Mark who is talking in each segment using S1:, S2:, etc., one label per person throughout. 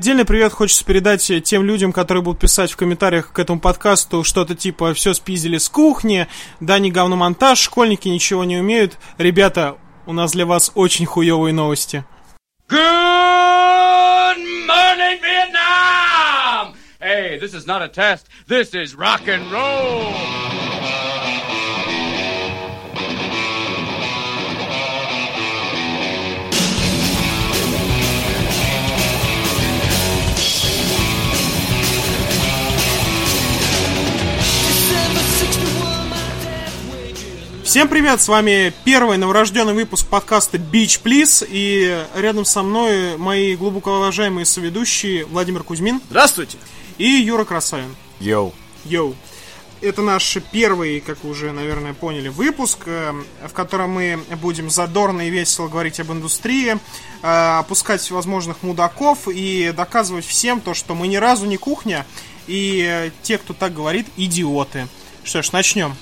S1: Отдельный привет хочется передать тем людям, которые будут писать в комментариях к этому подкасту что-то типа «все спиздили с кухни», «да, не говномонтаж», «школьники ничего не умеют». Ребята, у нас для вас очень хуевые новости.
S2: Good morning, Vietnam! Hey, this is not a test. This is rock and roll.
S1: Всем привет, с вами первый новорожденный выпуск подкаста Beach Please, и рядом со мной мои глубоко уважаемые соведущие Владимир Кузьмин
S3: Здравствуйте.
S1: и Юра Красавин.
S3: Йоу.
S1: Йоу. Это наш первый, как вы уже, наверное, поняли, выпуск, э, в котором мы будем задорно и весело говорить об индустрии, э, опускать всевозможных мудаков и доказывать всем то, что мы ни разу не кухня, и те, кто так говорит, идиоты. Что ж, начнем.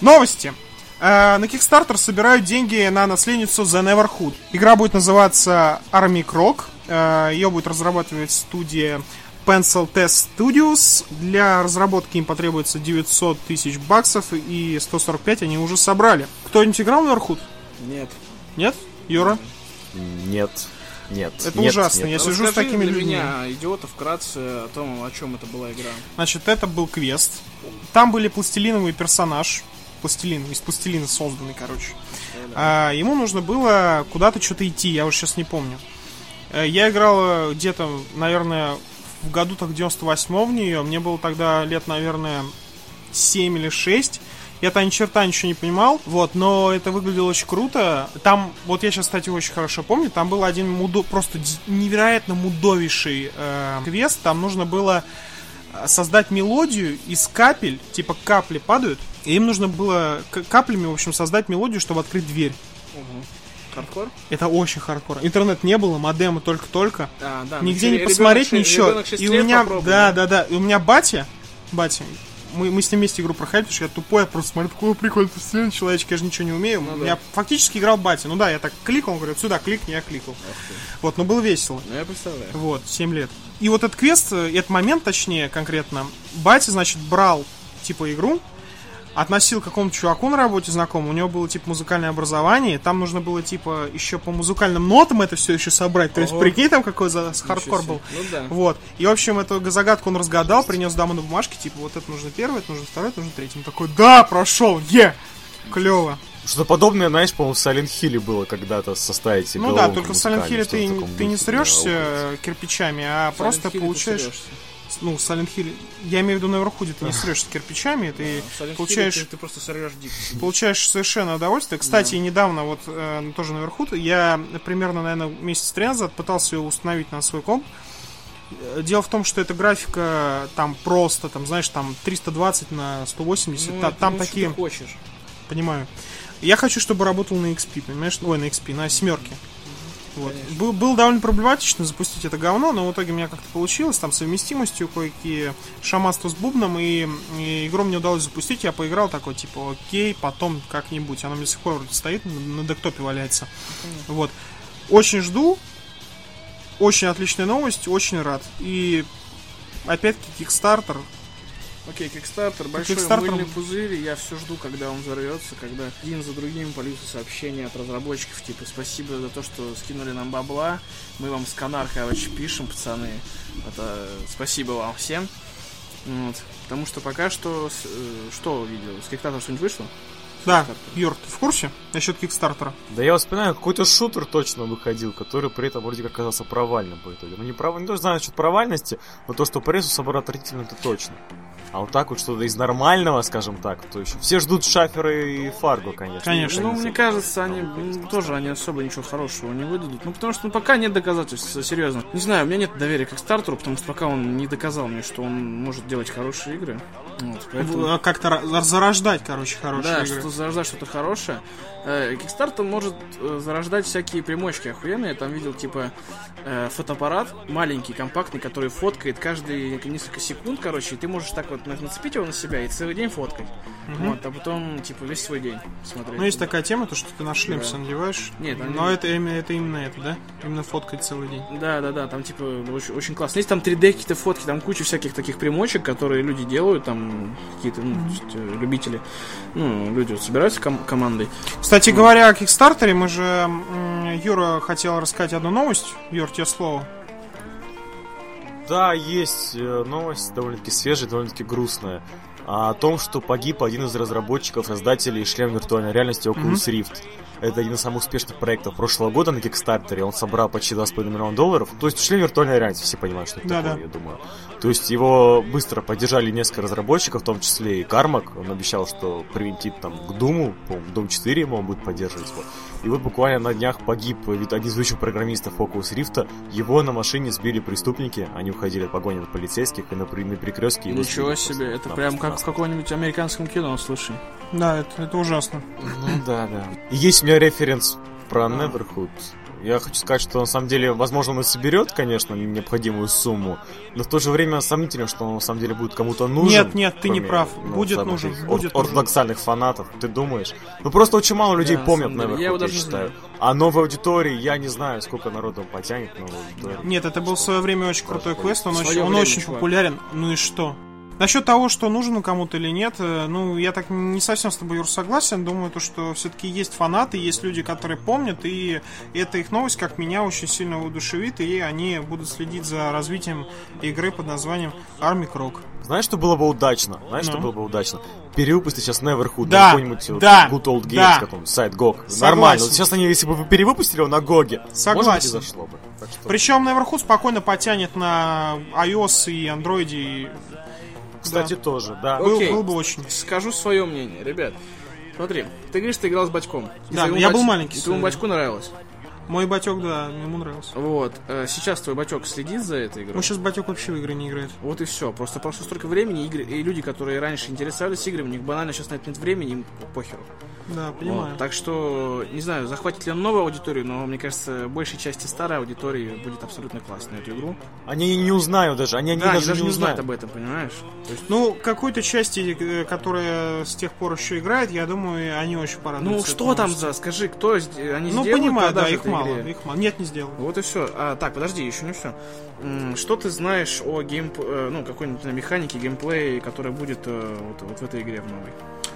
S1: Новости. Э, На Kickstarter собирают деньги на наследницу The Neverhood. Игра будет называться Army Croc. Э, Ее будет разрабатывать студия Pencil Test Studios. Для разработки им потребуется 900 тысяч баксов, и 145 они уже собрали. Кто-нибудь играл в Neverhood?
S3: Нет.
S1: Нет? Юра?
S3: Нет. Нет.
S1: Это
S3: Нет,
S1: ужасно.
S3: нет.
S1: Я сижу с такими
S4: для
S1: людьми.
S4: меня, идиота, вкратце о том, о чем это была игра.
S1: Значит, это был квест. Там были пластилиновый персонаж. Пластилин, из пластилина созданный, короче. А, ему нужно было куда-то что-то идти, я уже сейчас не помню. Э, Я играл э, где-то, наверное, в году так 98 в нее. Мне было тогда лет, наверное, 7 или 6. Я-то ни черта ничего не понимал, вот, но это выглядело очень круто. Там, вот я сейчас, кстати, очень хорошо помню, там был один мудо, просто невероятно мудовейший э, квест. Там нужно было э, создать мелодию из капель, типа капли падают, и им нужно было каплями, в общем, создать мелодию, чтобы открыть дверь.
S4: Хардкор?
S1: Это очень хардкор. Интернет не было, модемы только-только.
S4: А, да.
S1: Нигде
S4: ну,
S1: не
S4: ребенок
S1: посмотреть ничего.
S4: ребенок
S1: И у меня, да, да, да. И у меня батя, батя, мы, мы с ним вместе игру проходили, потому что я тупой, я просто смотрю, такой прикольный пластилин, человечек, я же ничего не умею.
S4: Ну да.
S1: Я фактически играл батя. Ну да, я так кликал, он говорит, сюда кликни, я кликал. Вот, но было весело.
S4: Ну, я представляю.
S1: Вот, 7 лет. И вот этот квест, э, этот момент, точнее, конкретно, батя, значит, брал, типа, игру, относил к какому-то чуваку на работе знакомому, у него было, типа, музыкальное образование, там нужно было, типа, еще по музыкальным нотам это все еще собрать, то есть,
S4: Ого.
S1: прикинь, там какой за хардкор был.
S4: Ну да.
S1: Вот. И, в общем, эту загадку он разгадал, принес даму на бумажке, типа, вот это нужно первое, это нужно второе, это нужно третье. Он такой, да, прошел, е! Клево.
S3: Что-то подобное, знаешь, по-моему, в Silent Hill было когда-то составить
S1: Ну да, только в Silent Hill ты, ты не срешься кирпичами, а просто
S4: Silent Hill ты
S1: получаешь... Ну, Silent Hill... Я имею в виду на Верхуде, ты не срешься кирпичами, ты
S4: Hill
S1: получаешь...
S4: Ты, ты просто сорвешь дико.
S1: Получаешь совершенно удовольствие. Кстати, недавно вот э, тоже наверху, я примерно, наверное, месяц три назад пытался ее установить на свой комп. Э, Дело в том, что эта графика там просто, там, знаешь, там 320 на 180,
S4: Ну,
S1: та- там
S4: ну,
S1: такие,
S4: ты хочешь.
S1: понимаю. Я хочу, чтобы работал на XP, понимаешь? Ой, на XP, на семерке. Вот. Был, было довольно проблематично запустить это говно, но в итоге у меня как-то получилось, там совместимостью кое-какие шаманство с бубном, и, и игру мне удалось запустить, я поиграл такой, типа, окей, потом как-нибудь, она мне до сих пор вроде стоит, на, на десктопе валяется. Вот. Очень жду, очень отличная новость, очень рад. И опять-таки Kickstarter,
S4: Окей, Kickstarter, большой
S1: Kickstarter-
S4: мыльный пузырь, я все жду, когда он взорвется, когда один за другим польются сообщения от разработчиков, типа, спасибо за то, что скинули нам бабла, мы вам с Канар, короче, пишем, пацаны, это спасибо вам всем, вот, потому что пока что, э, что видел, с Kickstarter что-нибудь вышло?
S1: Да? Юр, ты в курсе насчет Kickstarter?
S3: Да я вспоминаю, какой-то шутер точно выходил, который при этом вроде как оказался провальным по итогу. Ну не, прав... не то, что знаю насчет провальности, но то, что прессу собрал отвратительно, это точно. А вот так вот что-то из нормального, скажем так, то еще все ждут Шафера и Фарго, конечно.
S1: Конечно.
S4: Ну, мне кажется, они тоже они особо ничего хорошего не выдадут. Ну, потому что ну, пока нет доказательств, серьезно. Не знаю, у меня нет доверия к Стартеру, потому что пока он не доказал мне, что он может делать хорошие игры. Вот, поэтому...
S1: В- Как-то зарождать, короче, хорошие
S4: Да,
S1: игры.
S4: что зарождать что-то хорошее. Э, Kickstarter может э, зарождать всякие примочки охуенные. Я там видел, типа, э, фотоаппарат маленький, компактный, который фоткает каждые несколько секунд, короче, и ты можешь так вот на- нацепить его на себя и целый день фоткать. Вот, а потом, типа, весь свой день смотреть.
S1: Ну, есть такая тема, то, что ты на шлем
S4: Да.
S1: надеваешь.
S4: Нет, там
S1: Но
S4: не-
S1: это, именно- это именно это, да? Именно фоткать целый день.
S4: Да, да, да, там типа очень, очень классно. Есть там 3D какие-то фотки, там куча всяких таких примочек, которые люди делают, там какие-то ну, есть, э, любители, ну, люди вот собираются ком- командой.
S1: Кстати говоря о Кикстартере, мы же... Юра хотел рассказать одну новость. Юр, тебе слово.
S3: Да, есть э, новость довольно-таки свежая, довольно-таки грустная. А, О том, что погиб один из разработчиков, создателей шлем виртуальной реальности Oculus Rift. Это один из самых успешных проектов прошлого года на Кикстартере. Он собрал почти 2,5 миллиона долларов. То есть шлем виртуальной реальности, все понимают, что это
S1: Да-да.
S3: такое, я думаю. То есть его быстро поддержали несколько разработчиков, в том числе и Кармак. Он обещал, что привинтит там к Думу, по-моему, Doom 4 ему он будет поддерживать. Вот. И вот буквально на днях погиб ведь один из ведущих программистов Oculus Rift. Его на машине сбили преступники. Они уходили от погони от полицейских и на, при- на перекрестке его
S4: Ничего
S3: сбили
S4: себе, это прям как в каком-нибудь американском кино, слушай.
S1: Да, это, это ужасно.
S3: Ну да, да. И есть у меня референс про Neverhood. Я хочу сказать, что на самом деле, возможно, он и соберет, конечно, необходимую сумму, но в то же время сомнительно, что он на самом деле будет кому-то нужен.
S1: Нет, нет, ты не прав.
S3: ну,
S1: Будет
S3: самых
S1: нужен,
S3: этих
S1: будет
S3: ор- ортодоксальных фанатов, ты думаешь? Ну просто очень мало людей
S4: Да,
S3: помнят Neverhood,
S4: я
S3: я,
S4: его даже не
S3: считаю. А новой аудитории, я не знаю, сколько народу потянет новой аудитории.
S1: Нет, это был в свое время очень крутой квест, он, очень, он
S4: время,
S1: очень
S4: чувак.
S1: популярен. Ну и что? Насчет того, что нужен кому-то или нет, э, ну, я так не совсем с тобой, Юр, согласен. Думаю, то, что все-таки есть фанаты, есть люди, которые помнят, и эта их новость, как меня, очень сильно удушевит, и они будут следить за развитием игры под названием Army Croc.
S3: Знаешь, что было бы удачно? Знаешь,
S1: Ну?
S3: что было бы удачно? Перевыпустить сейчас Neverhood
S1: Да,
S3: какой-нибудь вот
S1: да,
S3: Good Old Games,
S1: да.
S3: каком сайт GOG.
S1: Согласен.
S3: Нормально. Вот сейчас они, если бы вы перевыпустили его на GOG-е, может быть,
S1: Согласен.
S3: зашло бы.
S1: Причем Neverhood спокойно потянет на iOS и Android. И...
S3: Кстати,
S1: да.
S3: тоже, да.
S1: Был,
S4: Окей.
S1: был бы очень.
S4: Скажу свое мнение, ребят. Смотри, ты говоришь, ты играл с батьком. И
S1: Да, я был маленький,
S4: И твоему батьку нравилось.
S1: Мой батек, да, ему нравился.
S4: Вот. э, Сейчас твой батек следит за этой игрой.
S1: Ну, сейчас батек вообще в игры не играет.
S4: Вот и все. Просто прошло столько времени, игры, и люди, которые раньше интересовались играми, у них банально сейчас на это нет времени, им похеру.
S1: Да,
S4: Вот.
S1: понимаю.
S4: Так что, не знаю, захватит ли он новую аудиторию, но мне кажется, большей части старой аудитории будет абсолютно классно эту игру.
S3: Они не узнают даже, они, они
S4: да, они
S3: даже,
S4: даже
S3: не
S4: не знают
S3: узнают.
S4: об этом, понимаешь? То есть,
S1: Ну, какой-то части, э, которая с тех пор еще играет, я думаю, они очень
S4: ну
S1: порадуются.
S4: что
S1: этому.
S4: там за, скажи, кто с- они
S1: Ну, понимаю, да, их
S4: этой
S1: мало,
S4: игре?
S1: их мало. Нет, не сделал.
S4: Вот и все. А, так, подожди, еще не все. Что ты знаешь о геймп... э, ну, какой-нибудь механике, геймплее, которая будет э, вот, вот в этой игре в новой?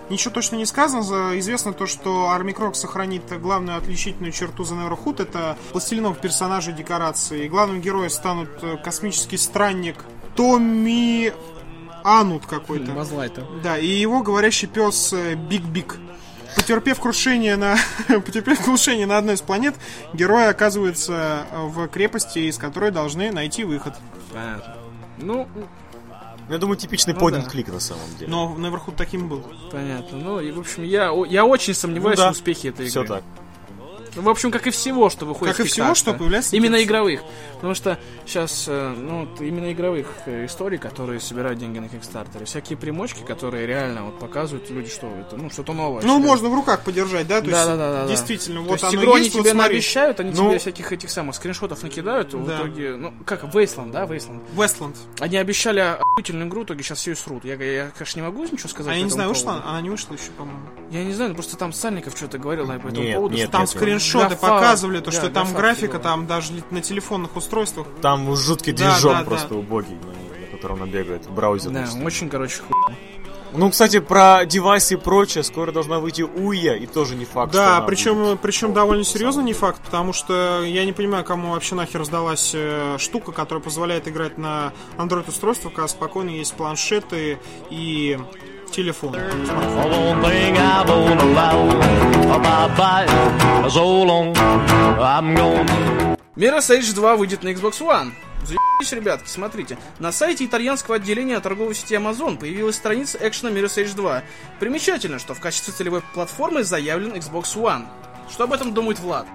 S1: Ничего точно не сказано. За- Известно то, что Armikrog сохранит главную отличительную черту The Neverhood. Это пластилиновых персонажей декорации. И главным героем станут э, космический странник Томминаут какой-то.
S4: Базлайта.
S1: Да, и его говорящий пес Бик-Бик. Потерпев крушение на потерпев крушение на одной из планет, герои оказываются в крепости, из которой должны найти выход.
S4: Понятно. Ну,
S3: Я думаю, типичный
S4: Ну
S3: point
S4: да.
S3: click на самом деле.
S1: Но наверху таким был.
S4: понятно. Ну, и, в общем, я, я очень сомневаюсь
S3: Ну да.
S4: в успехе этой игры.
S3: Все так.
S4: В общем, как и всего, что выходит
S1: Как и всего, что появляется
S4: Именно игровых. Потому что сейчас, ну, вот именно игровых э, историй, которые собирают деньги на Kickstarter. Всякие примочки, которые реально вот показывают люди, что это, ну, что-то новое.
S1: Ну,
S4: что-
S1: можно в руках подержать, да? То есть,
S4: Да-да-да-да.
S1: действительно,
S4: То
S1: вот
S4: есть
S1: оно
S4: игру они
S1: есть, вот
S4: тебе
S1: смотри.
S4: наобещают, они
S3: Ну-
S4: тебе всяких этих самых скриншотов накидают, в
S1: Да.
S4: итоге, ну, как, Wasteland, да, Wasteland.
S1: Westland.
S4: Они обещали охуительную игру, в итоге сейчас все и срут. Я, я, конечно, не могу ничего сказать
S1: А я не знаю,
S4: поводу.
S1: вышла? Она не вышла еще, по-моему.
S4: Я не знаю, ну, просто там Сальников что-то говорил на по этому
S3: Нет,
S4: поводу.
S3: нет,
S4: что
S1: Там
S3: нет,
S1: скриншоты
S4: Гафа-
S1: показывали, то,
S4: да,
S1: что там
S4: гафа
S1: графика,
S4: фигова.
S1: там даже на телефонных устройствах.
S3: Там жуткий
S1: Да,
S3: движок
S1: да,
S3: просто
S1: да.
S3: убогий, на, на котором она бегает, браузер.
S4: Да,
S3: просто.
S4: очень, короче, хуй.
S3: Ну, кстати, про девайсы и прочее, скоро должна выйти Уя, и тоже не факт,
S1: Да, причем,
S3: будет.
S1: причем довольно серьезно не факт, потому что я не понимаю, кому вообще нахер сдалась э, штука, которая позволяет играть на Android устройствах, когда спокойно есть планшеты и телефон.
S5: One thing I won't allow. Bye-bye. So long. I'm gone.
S4: Mirror's Edge 2 выйдет на Xbox One. Заебись, ребятки, смотрите. На сайте итальянского отделения торговой сети Amazon появилась страница экшена Mirror's Edge 2. Примечательно, что в качестве целевой платформы заявлен Xbox One. Что об этом думает Влад?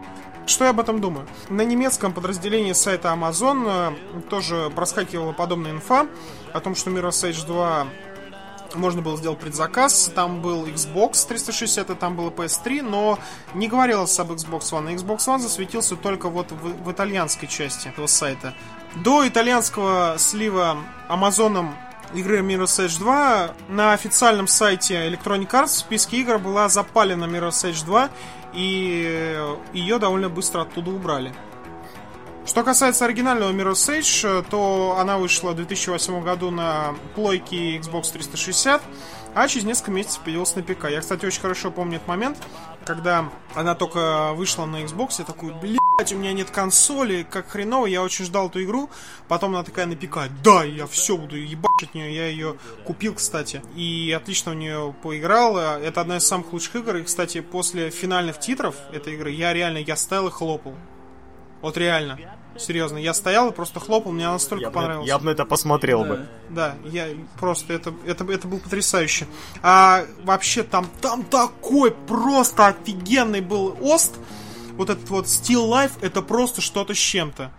S1: Что я об этом думаю? На немецком подразделении сайта Amazon э, тоже проскакивала подобная инфа о том, что Mirror's Edge 2 можно было сделать предзаказ. Там был Xbox 360, и там было PS3, но не говорилось об Xbox One. Xbox One засветился только вот в, в итальянской части этого сайта. До итальянского слива Амазоном игры Mirror's Edge 2 на официальном сайте Electronic Arts в списке игр была запалена Mirror's Edge 2, и ее довольно быстро оттуда убрали. Что касается оригинального Mirror's Edge, то она вышла в 2008 году на плойке Xbox 360, а через несколько месяцев появилась на ПК. Я, кстати, очень хорошо помню этот момент, когда она только вышла на Xbox, я такой, блядь, у меня нет консоли, как хреново, я очень ждал эту игру, потом она такая на ПК, да, я все буду от нее, я ее купил, кстати, и отлично в нее поиграл, это одна из самых лучших игр, и, кстати, после финальных титров этой игры я реально, я стоял и хлопал. Вот реально. Серьезно, я стоял и просто хлопал, мне настолько
S3: Я
S1: понравилось.
S3: я бы на это посмотрел
S4: Да.
S3: бы.
S1: Да, я просто это, это, это было потрясающе. А вообще там, там такой просто офигенный был ост. Вот этот вот Still Life, это просто что-то с чем-то.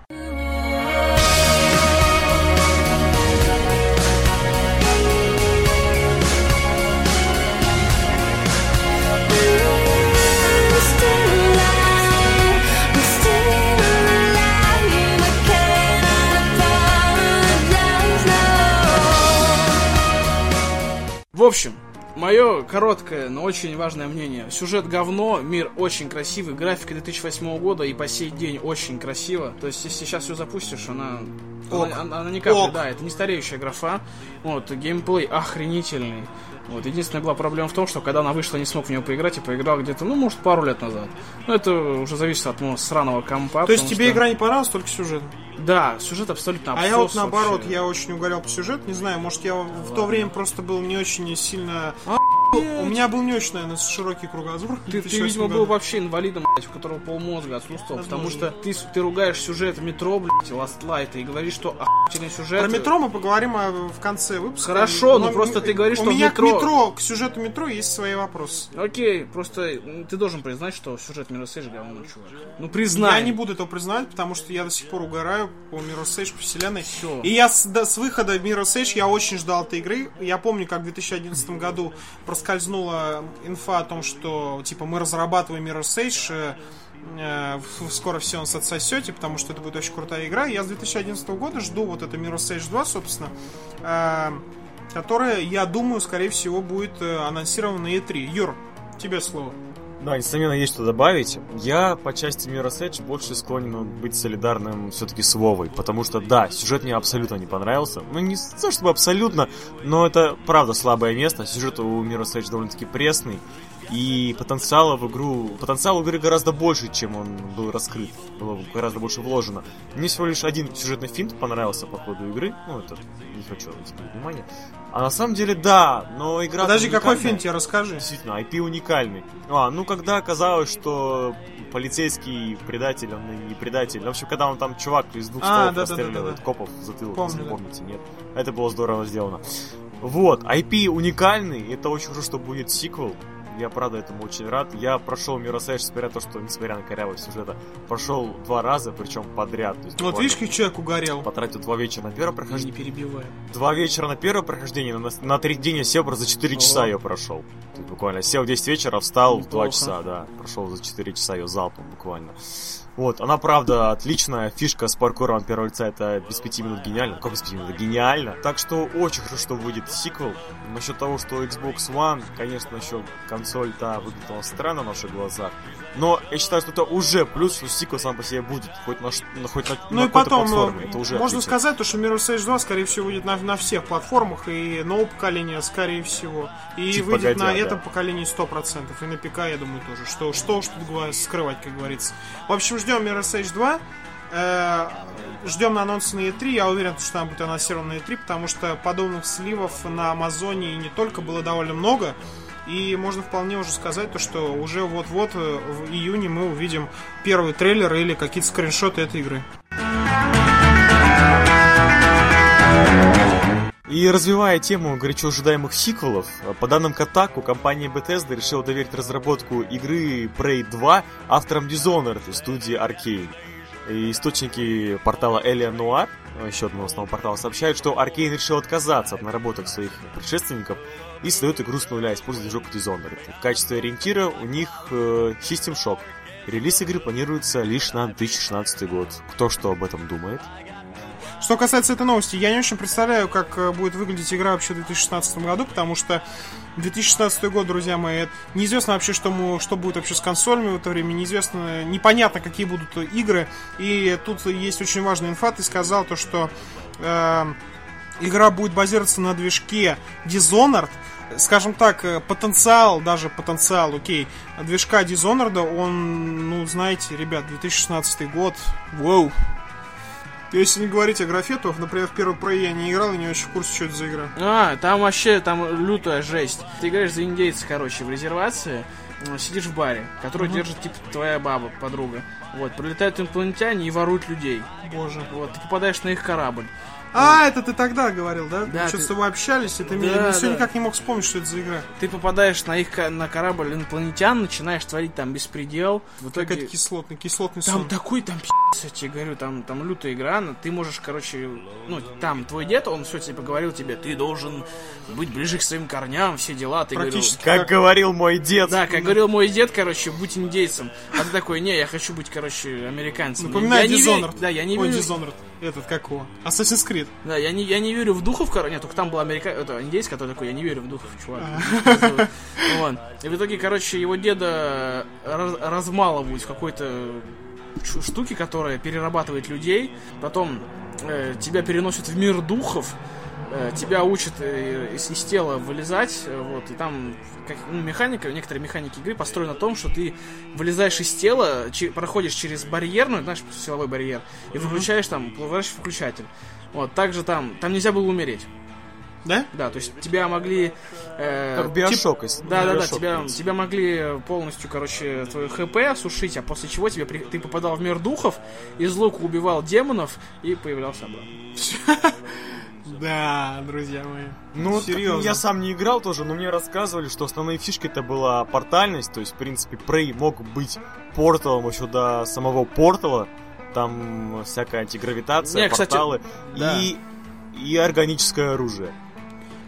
S4: В общем, мое короткое, но очень важное мнение. Сюжет говно, мир очень красивый, графика 2008 года и по сей день очень красиво. То есть, если сейчас все запустишь, она...
S1: Ок.
S4: Она, она- она не капли,
S1: Ок.
S4: да, это не стареющая графа. Вот, геймплей охренительный. Вот, единственная была проблема в том, что когда она вышла, не смог в нее поиграть и поиграл где-то, ну, может, пару лет назад. Но это уже зависит от моего сраного компа.
S1: То есть тебе
S4: что-
S1: игра не понравилась, только сюжет.
S4: Да, сюжет абсолютно
S1: А я вот наоборот,
S4: вообще.
S1: я очень угорел по сюжету, не знаю, может я в то время просто был не очень сильно... У меня был не очень, наверное, широкий кругозор.
S4: Ты, ты
S1: 2008
S4: видимо,
S1: году.
S4: был вообще инвалидом, блядь, у которого полмозга отсутствовал, потому что ты, ты ругаешь сюжет метро, блядь, Last Light, и говоришь, что охуительный сюжет.
S1: Про метро мы поговорим а, в конце выпуска.
S4: Хорошо, но просто ты говоришь,
S1: у
S4: что в
S1: меня
S4: метро-
S1: к метро, к сюжету метро есть свои вопросы.
S4: Окей, просто ты должен признать, что сюжет Mirror's Edge говно, чувак. Ну признай.
S1: Я не буду этого признавать, потому что я до сих пор угораю по Mirror's Edge, по вселенной.
S4: Всё.
S1: И я с, да, с выхода Mirror's Edge я очень ждал этой игры. Я помню, как в 2011 году проскользнула инфа о том, что типа мы разрабатываем Mirror's Edge, э, э, скоро все нас отсосете, потому что это будет очень крутая игра. Я с 2011 года жду вот это Mirror's Edge 2, собственно, э, которая, я думаю, скорее всего, будет анонсирована на E3. Юр, тебе слово.
S3: Да, несомненно, есть что добавить. Я по части Mirror's Edge больше склонен быть солидарным все-таки с Вовой, потому что, да, сюжет мне абсолютно не понравился. Ну, не то чтобы абсолютно, но это правда слабое место. Сюжет у Mirror's Edge довольно-таки пресный. И потенциала в игру... Потенциал игры гораздо больше, чем он был раскрыт. Было гораздо больше вложено. Мне всего лишь один сюжетный финт понравился по ходу игры. Ну, это не хочу отвлекать внимание. А на самом деле, да, но игра...
S1: Подожди, какой фильм тебе расскажи?
S3: Действительно, IP уникальный. А, ну когда оказалось, что полицейский предатель, он и не предатель. В общем, когда он там чувак из двух
S1: А,
S3: стволов
S1: да-да-да-да-да.
S3: расстреливает копов в затылок,
S1: Помню,
S3: если
S1: да.
S3: помните, нет. Это было здорово сделано. Вот, IP уникальный, это очень хорошо, что будет сиквел. Я, правда, этому очень рад. Я прошел Edge, несмотря на то, что, несмотря на корявость сюжета, прошел два раза, причем подряд. То есть
S1: Вот видишь, как человек угорел.
S3: Потратил два вечера на первое
S4: Не
S3: прохождение.
S4: перебивай.
S3: Два вечера на первое прохождение, на, на третий день я сел просто за 4 часа ее прошел. То есть буквально сел в 10 вечера, встал в 2
S4: Неплохо.
S3: часа, да. Прошел за 4 часа ее залпом буквально. Вот, она правда отличная. Фишка с паркуром от первого лица это без 5 минут гениально. Как без 5 минут? Гениально. Так что очень хорошо, что выйдет сиквел. Насчет того, что Xbox One, конечно, еще консоль-то выглядела странно в наших глазах. Но я считаю, что это уже плюс, что сиквел сам по себе будет. Хоть на, ну, хоть на,
S1: Ну
S3: на
S1: и потом,
S3: платформе.
S1: э,
S3: Это уже
S1: можно
S3: отлично.
S1: сказать, то, что Mirror's Edge 2, скорее всего, выйдет на, на всех платформах, и нового поколения, скорее всего. И
S3: Чуть
S1: выйдет
S3: погодя,
S1: на
S3: да.
S1: этом поколении 100%, и на ПК, я думаю, тоже. Что, что уж тут скрывать, как говорится. В общем, ждем Mirror's Edge 2. Э, Ждем на анонс на E3. Я уверен, что она будет анонсирована на E3, потому что подобных сливов на Амазоне и не только было довольно много. И можно вполне уже сказать, то, что уже вот-вот э, в июне мы увидим первый трейлер или какие-то скриншоты этой игры.
S3: И развивая тему горячо ожидаемых сиквелов, по данным Kotaku, компания Bethesda решила доверить разработку игры Prey 2 авторам Dishonored из студии Arkane. И источники портала Alien Noir э, еще одного новостного портала, сообщает, что Arkane решил отказаться от наработок своих предшественников и создает игру с нуля, используя движок Dishonored. В качестве ориентира у них э, System Shock. Релиз игры планируется лишь на 2016 год. Кто что об этом думает?
S1: Что касается этой новости, я не очень представляю, как э, будет выглядеть игра вообще в 2016 году, потому что 2016 год, друзья мои, неизвестно вообще, что, мы, что будет вообще с консолями в это время, неизвестно, непонятно, какие будут игры, и тут есть очень важная инфа, ты сказал то, что э, игра будет базироваться на движке Dishonored, скажем так, э, потенциал, даже потенциал, окей, движка Dishonored, он, ну, знаете, ребят, 2016 год, воу, если не говорить о графе, то, например, в первый про я не играл и не очень в курсе, что это за игра.
S4: А, там вообще, там лютая жесть. Ты играешь за индейца, короче, в резервации, сидишь в баре, который держит, типа, твоя баба, подруга. Вот, прилетают инопланетяне и воруют людей.
S1: Боже.
S4: Вот, ты попадаешь на их корабль.
S1: А, это ты тогда говорил, да?
S4: Да,
S1: Мы что
S4: ты-
S1: с тобой общались, это
S4: Да,
S1: я все
S4: да.
S1: никак не мог вспомнить, что это за игра.
S4: Ты попадаешь на их на корабль инопланетян, начинаешь творить там беспредел. В итоге...
S1: Какой-то кислотный, кислотный
S4: Там
S1: сон.
S4: такой, там пи***ц, я тебе говорю, там, там лютая игра, но ты можешь, короче, ну, там, твой дед, он все типа говорил тебе, ты должен быть ближе к своим корням, все дела, ты говорил...
S1: Практически
S3: Как говорил мой дед.
S4: Да, как говорил мой дед, короче, будь индейцем. А ты такой, не, я хочу быть, короче, американцем.
S1: Напоминает
S4: я не. Да, я не
S1: Ой,
S4: верю.
S1: Dishonored. Этот, как его? Assassin's Creed.
S4: Да, я не, я не верю в духов, короче. Нет, только там был америка... это, индейец, который такой, я не верю в духов, чувак.
S1: А.
S4: Вот. И в итоге, короче, его деда раз- размалывают в какой-то штуке, которая перерабатывает людей. Потом э, тебя переносят в мир духов. э, Тебя учат э, из, из тела вылезать, вот, и там как, ну, механика, некоторые механики игры построены на том, что ты вылезаешь из тела, че- проходишь через барьер, ну, знаешь, силовой барьер, и выключаешь там, поворачиваешь включатель. Вот, также там, там нельзя было умереть.
S1: Да?
S4: Да, то есть тебя могли... э,
S3: Как Биошок, если-
S4: да, да, да, тебя, тебя могли полностью, короче, твое ХП осушить, а после чего тебе при- ты попадал в мир духов, из лука убивал демонов и появлялся обратно.
S1: Да, друзья мои.
S3: Ну,
S1: серьезно.
S3: я сам не играл тоже, но мне рассказывали, что основные фишки это была портальность, то есть, в принципе, Prey мог быть порталом еще до самого портала, там всякая антигравитация,
S4: Не, кстати,
S3: порталы
S4: да.
S3: и, и органическое оружие.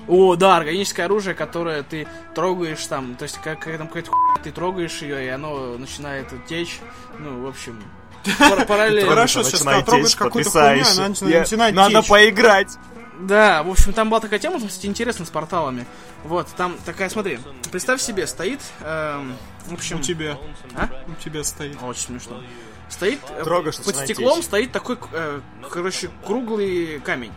S4: О, да, органическое оружие, которое ты трогаешь там, то есть как, как там какая-то хуйня, ты трогаешь ее, и оно начинает течь. Ну, в общем, пар- параллельно.
S1: Хорошо, сейчас трогаешь какую-то хуйню, она начинает-
S3: Надо поиграть!
S4: Да, в общем, там была такая тема, кстати, интересно с порталами. Вот, там такая, смотри, представь себе, стоит, эм, в общем,
S1: У тебя.
S4: А?
S1: У тебя стоит.
S4: Очень смешно. Стоит э,
S3: Трогаешь,
S4: под стеклом
S3: течь.
S4: стоит такой, э, короче, круглый камень.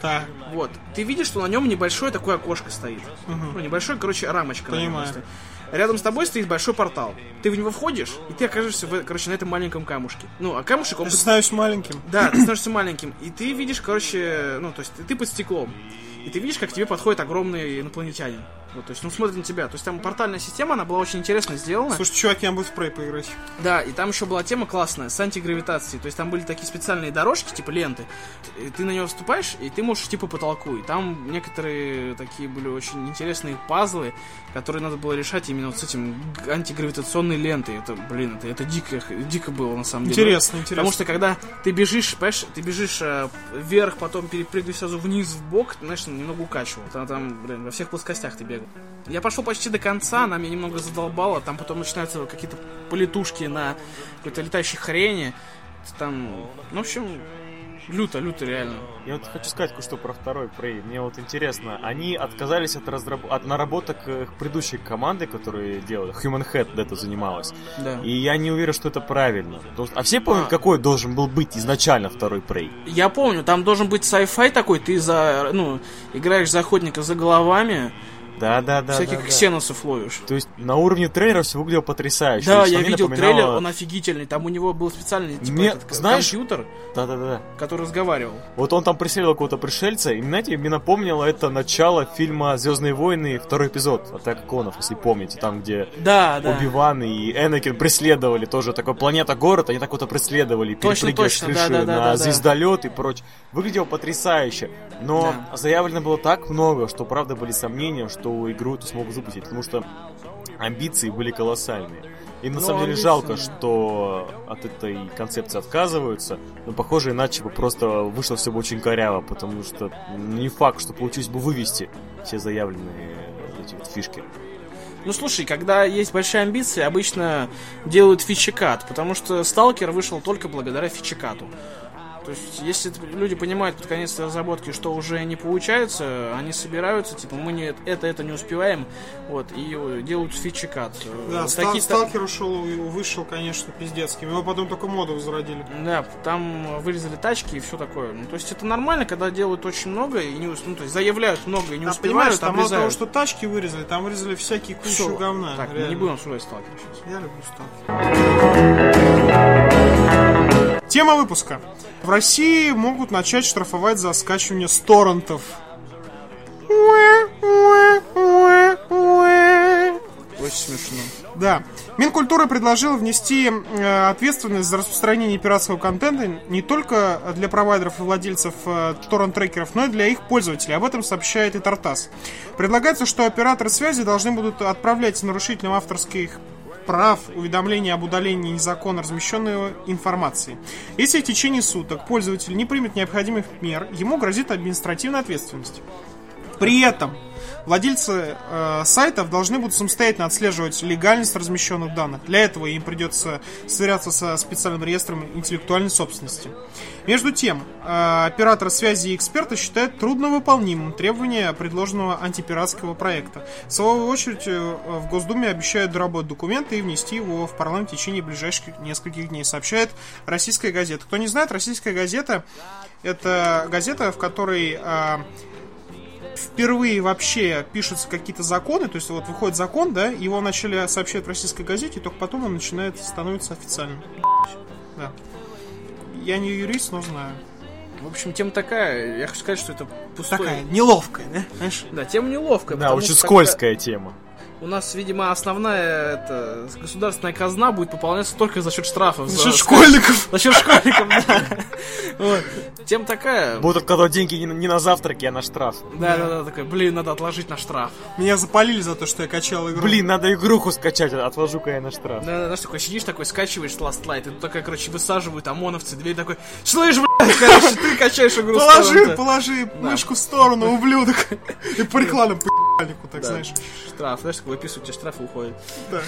S1: Так.
S4: Вот. Ты видишь, что на нем небольшое такое окошко стоит. Ну, небольшое, короче, рамочка. на нем
S1: Понимаю.
S4: стоит. Рядом с тобой стоит большой портал. Ты в него входишь, и ты окажешься, в, короче, на этом маленьком камушке. Ну, а камушек, он...
S1: Я становлюсь маленьким.
S4: Да, ты становишься маленьким. И ты видишь, короче, ну, то есть ты, ты под стеклом. И ты видишь, как к тебе подходит огромный инопланетянин. Вот, то есть, он смотрит на тебя. То есть там портальная система, она была очень интересно сделана.
S1: Слушай, чуваки, я буду в Prey поиграть.
S4: Да, и там еще была тема классная с антигравитацией. То есть там были такие специальные дорожки, типа ленты. Т- Ты на нее вступаешь, и ты можешь идти по потолку. И там некоторые такие были очень интересные пазлы, которые надо было решать именно вот с этим антигравитационной лентой. Это, блин, это, это дико, дико было на самом деле.
S1: Интересно, интересно.
S4: Потому что когда ты бежишь, понимаешь, ты бежишь э, вверх, потом перепрыгиваешь сразу вниз в бок, знаешь, немного укачивал. Там, там, блин, во всех плоскостях ты Я пошел почти до конца, она меня немного задолбала. Там потом начинаются какие-то полетушки на какой-то летающей хрени. Там, ну, в общем, люто, люто реально.
S3: Я вот хочу сказать кое-что про второй Prey. Мне вот интересно, они отказались от, разраб... от наработок э, предыдущей команды, которые делали. Human Head это занималась.
S4: Да.
S3: И я не уверен, что это правильно. А все помнят,
S4: А.
S3: какой должен был быть изначально второй Prey?
S4: Я помню, там должен быть sci-fi такой, ты за, ну, играешь за охотника за головами,
S3: Да, да, да.
S4: всяких
S3: да, да.
S4: ксеносов ловишь.
S3: То есть на уровне трейлера все выглядело потрясающе.
S4: Да, я видел
S3: напоминало-
S4: трейлер, он офигительный. Там у него был специальный типа,
S3: Мне-
S4: этот,
S3: знаешь-
S4: компьютер,
S3: Да, да, да.
S4: который разговаривал.
S3: Вот он там преследовал какого-то пришельца, и, знаете, мне напомнило это начало фильма Звездные войны, второй эпизод, Атака клонов, если помните, там, где
S4: Да, да.
S3: Оби-Ван и Энакин преследовали тоже такой планета-город, они так вот преследовали,
S4: Точно,
S3: перепрыгивая с
S4: точно,
S3: крыши
S4: да, да, да,
S3: на
S4: да, да.
S3: звездолет и прочее. Выглядело потрясающе, но
S4: Да.
S3: заявлено было так много, что правда были сомнения, что игру эту смогут выпустить, потому что амбиции были колоссальные. И на
S4: Ну,
S3: самом деле жалко, что от этой концепции отказываются. Но, похоже, иначе бы просто вышло все бы очень коряво, потому что не факт, что получилось бы вывести все заявленные эти вот фишки.
S4: Ну слушай, когда есть большие амбиции, обычно делают фичекат, потому что Сталкер вышел только благодаря фичекату. То есть, если люди понимают под конец разработки, что уже не получается, они собираются, типа, мы не, это, это не успеваем, вот, и э, делают фичекат. Э,
S1: Да,
S4: такие-
S1: Сталкер ушел, вышел, конечно, пиздецким. Его потом только моду возродили.
S4: Да, там вырезали тачки и все такое. Ну, то есть это нормально, когда делают очень много и не ну, то есть заявляют много и не
S1: А понимаешь,
S4: успевают,
S1: там мало того, что тачки вырезали, там вырезали всякие кучу
S4: Всё.
S1: говна.
S4: Так,
S1: реально.
S4: не будем обсуждать сталкер сейчас.
S1: Я люблю Сталкер. Тема выпуска. В России могут начать штрафовать за скачивание с торрентов.
S4: Очень смешно.
S1: Да. Минкультура предложила внести э, ответственность за распространение пиратского контента не только для провайдеров и владельцев э, торрент-трекеров, но и для их пользователей. Об этом сообщает и Тартас. Предлагается, что операторы связи должны будут отправлять нарушителям авторских прав уведомления об удалении незаконно размещенной информации. Если в течение суток пользователь не примет необходимых мер, ему грозит административная ответственность. При этом владельцы э, сайтов должны будут самостоятельно отслеживать легальность размещенных данных. Для этого им придется сверяться со специальным реестром интеллектуальной собственности. Между тем, э, операторы связи и эксперты считают трудновыполнимым требования предложенного антипиратского проекта. В свою очередь, э, в Госдуме обещают доработать документы и внести его в парламент в течение ближайших нескольких дней, сообщает российская газета. Кто не знает, российская газета это газета, в которой э, впервые вообще пишутся какие-то законы, то есть вот выходит закон, да, его вначале сообщают в российской газете, и только потом он начинает становиться официальным. Да. Я не юрист, но знаю.
S4: В общем, тема такая, я хочу сказать, что это пустой...
S1: Такая неловкая, да? Знаешь?
S4: Да, тема неловкая.
S3: Да, очень скользкая тема.
S4: Когда У нас, видимо, основная это, государственная казна будет пополняться только за счет штрафов.
S1: За
S4: за
S1: счет школьников.
S4: За счет школьников, да. Вот. Тема такая.
S3: Будут откладывать деньги не на, не на завтраки, а на штраф.
S4: Да, да, да, такой, блин, надо отложить на штраф.
S1: Меня запалили за то, что я качал игру.
S3: Блин, надо игруху скачать, отложу-ка я на штраф.
S4: Да, да, знаешь, такой сидишь, такой скачиваешь Last Light, и тут такая, короче, высаживают ОМОНовцы, дверь такой, слышь, блядь, короче, ты качаешь игру
S1: Положи,
S4: торрента».
S1: положи мышку в сторону, ублюдок. И по рекламам ебальнику, так
S4: Да.
S1: знаешь.
S4: Штраф, знаешь, такой выписывают тебе штраф и уходит.
S1: Да.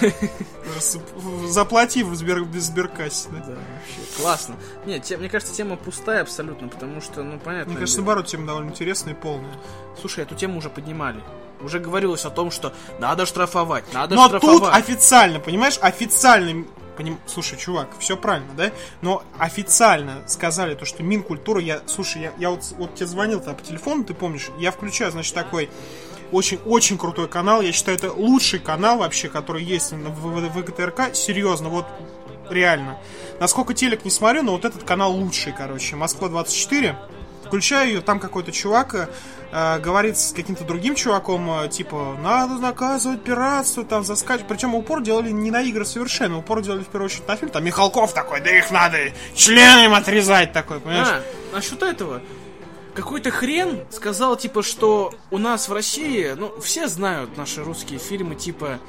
S1: Заплати в Сбер- в Сберкассе, да.
S4: Да, вообще, классно. Нет, те- мне кажется, тема пустая абсолютно, потому что, ну, понятно.
S1: Мне кажется, наоборот, тема довольно интересная и полная.
S4: Слушай, эту тему уже поднимали. Уже говорилось о том, что надо штрафовать, надо
S1: Но
S4: штрафовать.
S1: тут официально, понимаешь, официально... поним- Слушай, чувак, все правильно, да? Но официально сказали то, что Минкультура, я, слушай, я, я вот, вот тебе звонил тогда по телефону, ты помнишь, я включаю, значит, такой очень-очень крутой канал, я считаю, это лучший канал вообще, который есть в, ВГТРК, серьезно, вот реально. Насколько телек не смотрю, но вот этот канал лучший, короче, Москва-24, Включаю ее, там какой-то чувак э, говорит с каким-то другим чуваком, э, типа, надо наказывать пиратство, там, за скач. Причем упор делали не на игры совершенно, упор делали в первую очередь на фильм. Там Михалков такой, да их надо члены им отрезать такой, понимаешь?
S4: А, насчет этого. Какой-то хрен сказал, типа, что у нас в России, ну, все знают наши русские фильмы, типа,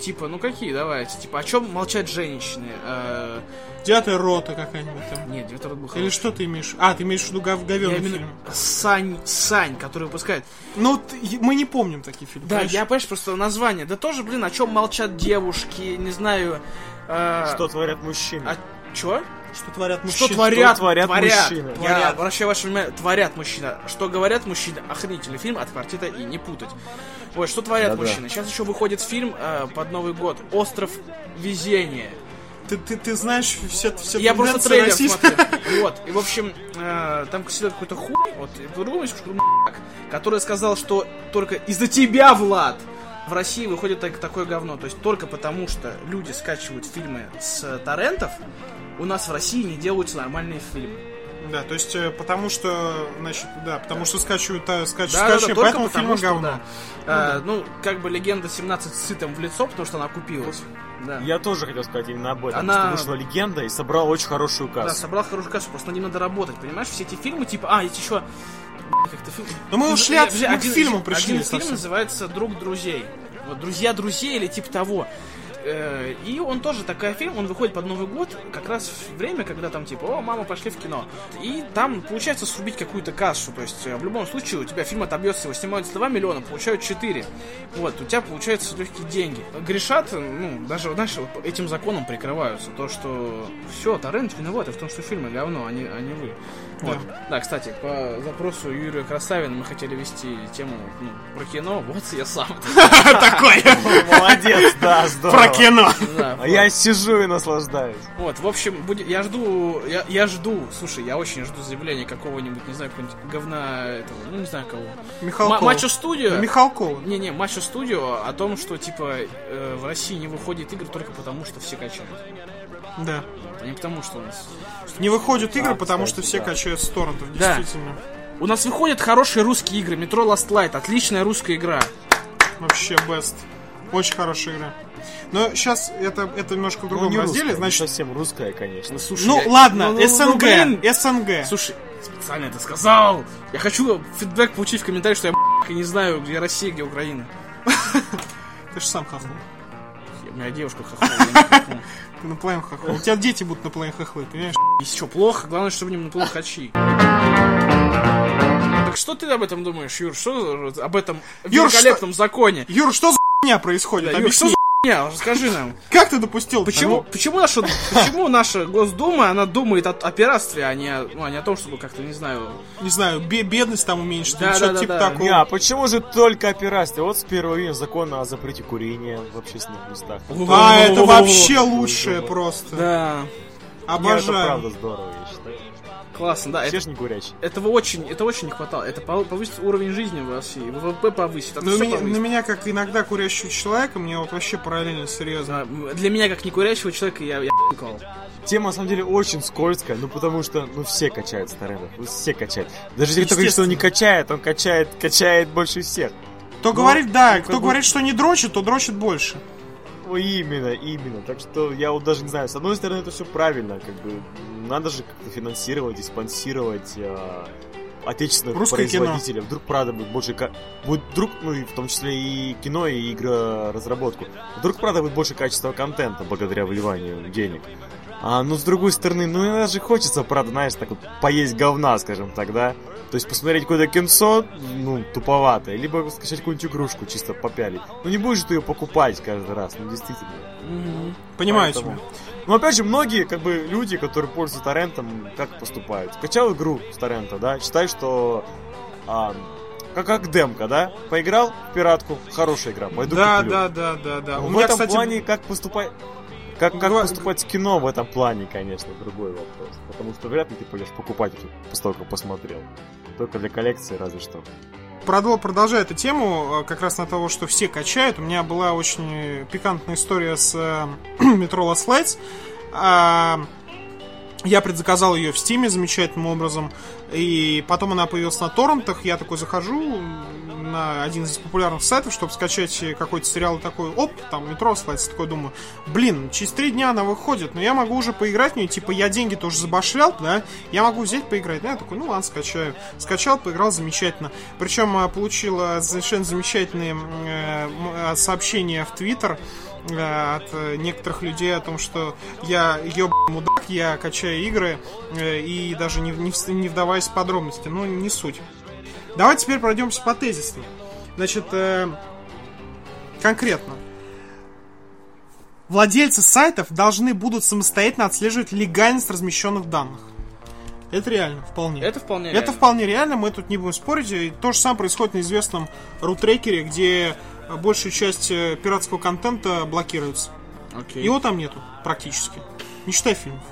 S4: типа, ну какие, давайте, типа, о чем молчат женщины? Э,
S1: Девятая рота какая-нибудь там.
S4: Нет, девятый род был
S1: Или
S4: хороший.
S1: что ты имеешь? А, ты имеешь в виду гов- говёный
S4: именно
S1: фильм.
S4: Сань, Сань, который выпускает.
S1: Ну, ты- мы не помним такие фильмы.
S4: Да,
S1: понимаешь?
S4: я, понимаешь, просто название. Да тоже, блин, о чем молчат девушки, не знаю. э,
S3: Что творят мужчины?
S4: А чё?
S1: Что творят
S4: Что
S1: мужчины?
S4: творят,
S3: творят мужчины?
S4: Я
S1: Творят.
S4: обращаю ваше внимание, творят мужчины. Что говорят мужчины? Охренительный фильм от квартета и не путать. Вот, что творят
S3: Да-да.
S4: мужчины? Сейчас еще выходит фильм э, под Новый год. Остров везения.
S1: Ты, ты, ты знаешь все, все
S4: Я просто трейлер
S1: российской-
S4: смотрю. Вот. И, в общем, э, там сидел какой-то хуй, вот, и по-другому который сказал, что только из-за тебя, Влад, в России выходит так- такое говно. То есть только потому, что люди скачивают фильмы с э, торрентов, у нас в России не делаются нормальные фильмы.
S1: Да, то есть, э, потому что, значит, да, потому что скачивают, э, скач-
S4: Да, да, да,
S1: скачивают,
S4: только
S1: поэтому
S4: что,
S1: говно.
S4: да. А, ну, как бы легенда 17 сытым в лицо, потому что она купилась. Да.
S3: Я тоже хотел сказать именно об этом.
S4: Она-
S3: Что вышла легенда и собрала очень хорошую
S4: Да,
S3: кассу.
S4: собрал хорошую кассу, просто над ним надо работать, понимаешь? Все эти фильмы, типа, а, есть еще...
S1: Но мы
S4: Ну,
S1: ушли от-
S4: я-
S1: мы к фильму пришли
S4: Один фильм называется «Друг друзей». Вот «Друзья друзей» или типа того. Э, И он тоже такой фильм, он выходит под Новый год, как раз в время, когда там типа, о, мама, пошли в кино. И там получается срубить какую-то кассу. То есть э, в любом случае у тебя фильм отобьется, его снимают за 2 миллиона, получают 4. Вот, у тебя получаются легкие деньги. Грешат, ну, даже, знаешь, вот этим законом прикрываются. То, что все, торрент виноваты в том, что фильмы говно, а не, а не вы. Вот. Да, кстати, по запросу Юрия Красавина мы хотели вести тему ну, про кино. Вот я сам.
S1: Такой.
S3: Молодец, да, здорово.
S1: Про кино.
S3: А я сижу и наслаждаюсь.
S4: Вот, в общем, будет, я жду, я, жду, слушай, я очень жду заявления какого-нибудь, не знаю, какого-нибудь говна этого, ну не знаю кого.
S1: Михалкова.
S4: Ма- Мачо Студио.
S1: Михалкова.
S4: Не-не, Мачо Студио о том, что типа э, в России не выходит игр только потому, что все качают.
S1: Да.
S4: А не потому, что у нас.
S1: Не выходят игры,
S3: Да,
S1: потому
S3: кстати,
S1: что все
S3: да.
S1: качают с торрентов,
S4: Да.
S1: действительно.
S4: У нас выходят хорошие русские игры. Метро Last Light, отличная русская игра.
S1: Вообще best. Очень хорошая игра. Но сейчас это, это немножко в другом
S3: Ну, не
S1: разделе,
S3: русская,
S1: значит...
S3: не совсем русская, конечно.
S4: Слушай,
S1: Ну
S4: я-
S1: ладно,
S4: ну, ну, ну,
S1: СНГ,
S4: блин.
S1: СНГ.
S4: Слушай, специально это сказал. Я хочу фидбэк получить в комментариях, что я и не знаю, где Россия, где Украина.
S1: Ты же сам хохол.
S4: Меня девушка.
S1: Ты на плейн хохол. У тебя дети будут на плейн хохлы, понимаешь?
S4: Если что, плохо, главное, чтобы не было хачи. Так что ты об этом думаешь, Юр? Что об этом
S1: Юр,
S4: великолепном законе?
S1: Юр, что за хуйня происходит?
S4: Да, Юр, что за хуйня? Расскажи нам.
S1: Как ты допустил?
S4: Почему,
S1: Ну,
S4: почему, наша, почему наша Госдума, она думает о, о пиратстве, а не, о- ну, а не о том, чтобы как-то, не знаю...
S1: не знаю, бе- бедность там уменьшить,
S4: Да,
S1: что-то
S4: да,
S1: типа
S4: да, да.
S1: такого.
S3: Не, а почему же только о пиратстве? Вот с первого июня закон о запрете курения в общественных местах.
S1: А, это вообще лучшее просто.
S4: Да,
S3: Не, это
S1: Обожаю.
S3: правда здорово, я считаю.
S4: Классно, да.
S3: Все
S4: Это,
S3: ж не курящие.
S4: этого очень, это очень не хватало. Это пов- повысит уровень жизни в России, ВВП повысит,
S1: Ну,
S4: всё
S1: меня-
S4: повысит.
S1: на меня, как иногда курящего человека, мне вот вообще параллельно серьезно.
S4: Да, Для меня, как некурящего человека, я, я ***кал.
S3: Тема, на самом деле, очень скользкая, ну, потому что, ну, все качают с торрентов, ну, все качают. Даже если кто говорит, что он не качает, он качает, качает больше всех.
S1: Кто
S3: Ну,
S1: говорит, да,
S3: ну,
S1: кто
S3: бы-
S1: говорит, что не дрочит, то дрочит больше.
S3: Ну, именно, именно. Так что я вот даже не знаю, с одной стороны, это все правильно, как бы, надо же как-то финансировать и спонсировать э, отечественных
S1: Русское кино.
S3: производителей. Вдруг, правда, будет больше... Будет вдруг, ну, и в том числе и кино, и игроразработку. Вдруг, правда, будет больше качества контента благодаря вливанию денег. А, ну, с другой стороны, ну, иногда же хочется, правда, знаешь, так вот, поесть говна, скажем так, да? То есть посмотреть какое-то кинцо, ну, туповатое, либо скачать какую-нибудь игрушку чисто попялить. Ну, не будешь ты ее покупать каждый раз, ну, действительно.
S1: Понимаю
S3: Поэтому-
S1: тебя.
S3: Но опять же, многие как бы люди, которые пользуются торрентом, как поступают? Скачал игру с торрента, да, считай, что а, как, как демка, да? Поиграл в пиратку, хорошая игра, пойду
S1: Да,
S3: куплю.
S1: да, да, да, да.
S3: В
S1: У меня,
S3: этом
S1: кстати,
S3: плане как поступать... Как, как поступать с кино в этом плане, конечно, другой вопрос. Потому что вряд ли ты пойдешь покупать после того, как посмотрел. Только для коллекции разве что.
S1: продол- продолжая эту тему, э, как раз на того, что все качают, у меня была очень пикантная история с э, Metro Last Lights. А, Я предзаказал ее в Стиме замечательным образом, и потом она появилась на торрентах. Я такой захожу на один из популярных сайтов, чтобы скачать какой-то сериал, такой, оп, там метро Last такой думаю, блин, через три дня она выходит, но я могу уже поиграть в нее, типа я деньги тоже забашлял, да, я могу взять поиграть. Ну, я такой, ну ладно, скачаю. Скачал, поиграл, замечательно. Причем э, получил э, совершенно замечательные э, сообщения в Твиттер э, от некоторых людей о том, что я еб мудак, я качаю игры и даже не, не, не вдаваясь в подробности. Ну, не суть. Давайте теперь пройдемся по тезисам. Значит, э, конкретно. Владельцы сайтов должны будут самостоятельно отслеживать легальность размещенных данных. Это реально, вполне.
S4: Это вполне
S1: Это
S4: реально.
S1: вполне реально, мы тут не будем спорить. И то же самое происходит на известном рутрекере, где большая часть э, пиратского контента блокируется.
S4: Окей.
S1: Его там нету, практически. Не считай фильмов.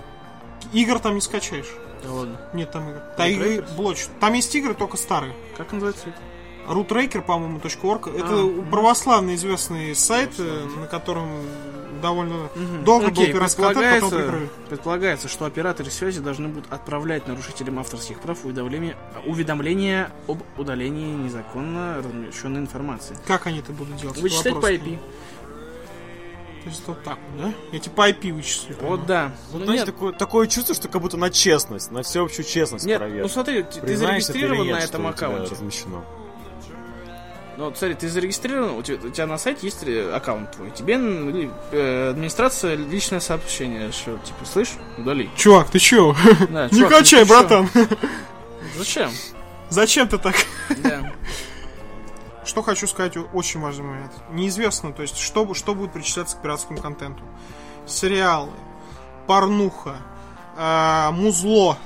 S1: Игр там не скачаешь.
S4: Да ладно.
S1: Нет там игр. Там игры блочат. Там есть игры, только старые.
S4: Как называется это?
S1: Рутрекер, по-моему, .org. Это
S4: А,
S1: православный известный сайт, э, на котором довольно долго был
S4: Окей,
S1: пиратский контент, потом
S4: предполагается,
S1: прикрыли.
S4: предполагается, что операторы связи должны будут отправлять нарушителям авторских прав уведомления, уведомления об удалении незаконно размещенной информации.
S1: Как они это будут делать?
S4: Вычислять
S1: вопрос.
S4: по IP.
S1: То есть вот так да? Я типа IP вычислю.
S4: Вот да.
S3: Вот,
S4: Ну,
S3: знаете,
S4: нет,
S3: такое, такое чувство, что как будто на честность, на всеобщую честность
S4: нет,
S3: проверка.
S4: ну смотри, ты- зарегистрирован
S3: нет,
S4: на этом аккаунте.
S3: размещено.
S4: Ну, смотри, ты зарегистрирован, у тебя, у тебя на сайте есть аккаунт твой. Тебе э, администрация личное сообщение, что, типа, слышь, удали.
S1: Чувак, ты чё?
S4: Да,
S1: Не
S4: чувак,
S1: качай,
S4: ну чё?
S1: братан.
S4: Зачем?
S1: Зачем ты так?
S4: Да.
S1: Что хочу сказать, очень важный момент. Неизвестно, то есть, что, что будет причисляться к пиратскому контенту. Сериалы, порнуха, э, музло.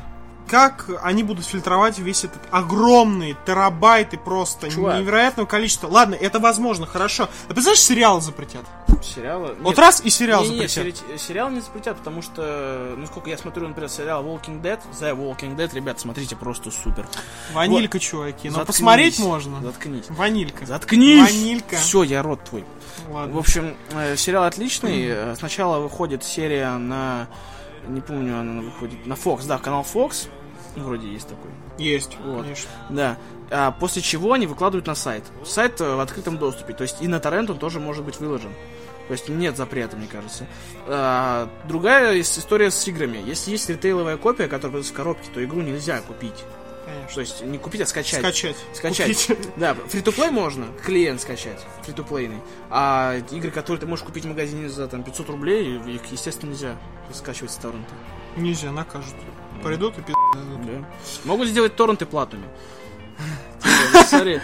S1: Как они будут фильтровать весь этот огромный терабайты просто
S4: Чувак.
S1: невероятного количества. Ладно, это возможно, хорошо. А представляешь, сериалы запретят.
S4: Сериалы.
S1: Вот
S4: Нет,
S1: раз и сериал
S4: не,
S1: запретят.
S4: сери- сериал не запретят, потому что, ну, сколько я смотрю, например, сериал Walking Dead, The Walking Dead, ребят, смотрите, просто супер.
S1: Ванилька, чуваки. Но
S4: Заткнись.
S1: посмотреть можно.
S4: Заткнись.
S1: Ванилька.
S4: Заткнись!
S1: Ванилька.
S4: Все, я рот твой.
S1: Ладно.
S4: В общем, э, сериал отличный. Э, Сначала выходит серия на... Не помню, она выходит... На Fox, да, канал Fox. Вроде есть такой.
S1: Есть,
S4: Вот.
S1: конечно.
S4: Да. А после чего они выкладывают на сайт. Сайт э, в открытом доступе. То есть и на торрент он тоже может быть выложен. То есть нет запрета, мне кажется. А, другая ис- история с играми. Если есть ритейловая копия, которая в коробке, то игру нельзя купить.
S1: Конечно.
S4: То есть не купить, а скачать.
S1: Скачать.
S4: Скачать.
S1: Купить.
S4: Да, фри to play можно, клиент скачать, фри to плейный. А игры, которые ты можешь купить в магазине за там 500 рублей, их, естественно, нельзя скачивать с торрента.
S1: Нельзя, накажут. Придут и пи***.
S4: Да. Могут сделать торренты платными. Типа, Смотри.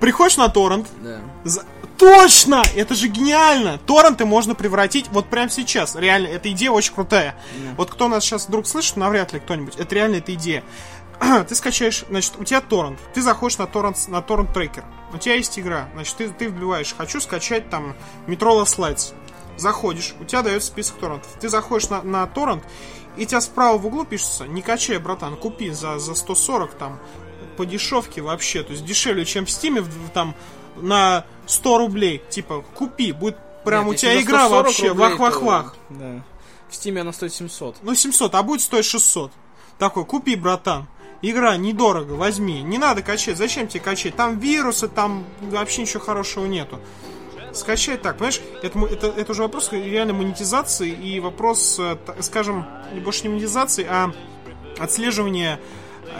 S1: Приходишь на торрент,
S4: Да.
S1: За- Точно! Это же гениально! Торренты можно превратить вот прямо сейчас. Реально, эта идея очень крутая. Вот кто нас сейчас вдруг слышит, навряд ли кто-нибудь. Это реально эта идея. Ты скачаешь, значит, у тебя торрент. Ты заходишь на торрент, на торрент трекер. У тебя есть игра. Значит, ты, ты вбиваешь, хочу скачать там Metro Last Lights. Заходишь, у тебя дается список торрентов. Ты заходишь на, на торрент, и тебя справа в углу пишется, не качай, братан, купи за, за 140 там по дешевке вообще, то есть дешевле, чем в Стиме, там на 100 рублей, типа, купи, будет прям
S4: Нет,
S1: у тебя игра
S4: 140
S1: вообще, вах-вах-вах.
S4: Да. В Стиме она стоит 700.
S1: Ну 700, а будет стоить 600. Такой, купи, братан. Игра недорого, возьми. Не надо качать. Зачем тебе качать? Там вирусы, там вообще ничего хорошего нету. Скачать так, понимаешь, это, это, это уже вопрос реально монетизации и вопрос, э, скажем, не больше не монетизации, а отслеживания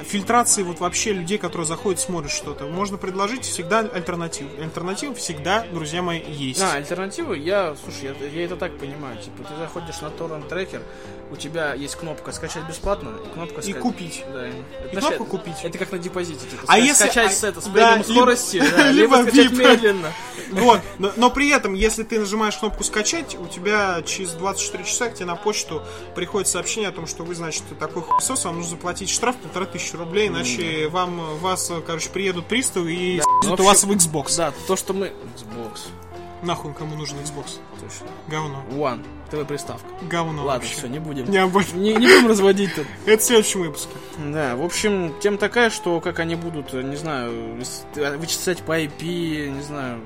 S1: фильтрации вот вообще людей, которые заходят, смотрят что-то. Можно предложить всегда альтернативу. Альтернатива всегда, друзья мои, есть.
S4: А, альтернативы, я, слушай, я, я это так понимаю. Типа, ты заходишь на торрент трекер, у тебя есть кнопка скачать бесплатно, и кнопка
S1: И
S4: ска-
S1: купить.
S4: Да.
S1: И
S4: Это
S1: кнопка
S4: же-
S1: купить.
S4: Это как на депозите, типа,
S1: А если-
S4: скачать
S1: а-
S4: с, это, с
S1: да,
S4: пределом
S1: либо-
S4: скорости, да,
S1: либо
S4: либо скачать медленно.
S1: Вот, но, но при этом, если ты нажимаешь кнопку скачать, у тебя через 24 часа к тебе на почту приходит сообщение о том, что вы, значит, такой хуйсос, вам нужно заплатить штраф полторы тысячи рублей, иначе вам, вас, короче, приедут приставы и
S4: Да,
S1: с***ют
S4: ну,
S1: у вас в Xbox.
S4: Да, то, что мы... Xbox.
S1: Нахуй кому нужен Xbox?
S4: Точно.
S1: Говно.
S4: One. ТВ-приставка.
S1: Говно
S4: Ладно,
S1: вообще.
S4: все, не будем.
S1: Не.
S4: Не, не будем разводить тут.
S1: Это в следующем выпуске.
S4: Да, в общем, тема такая, что как они будут, не знаю, вычислять по IP, не знаю,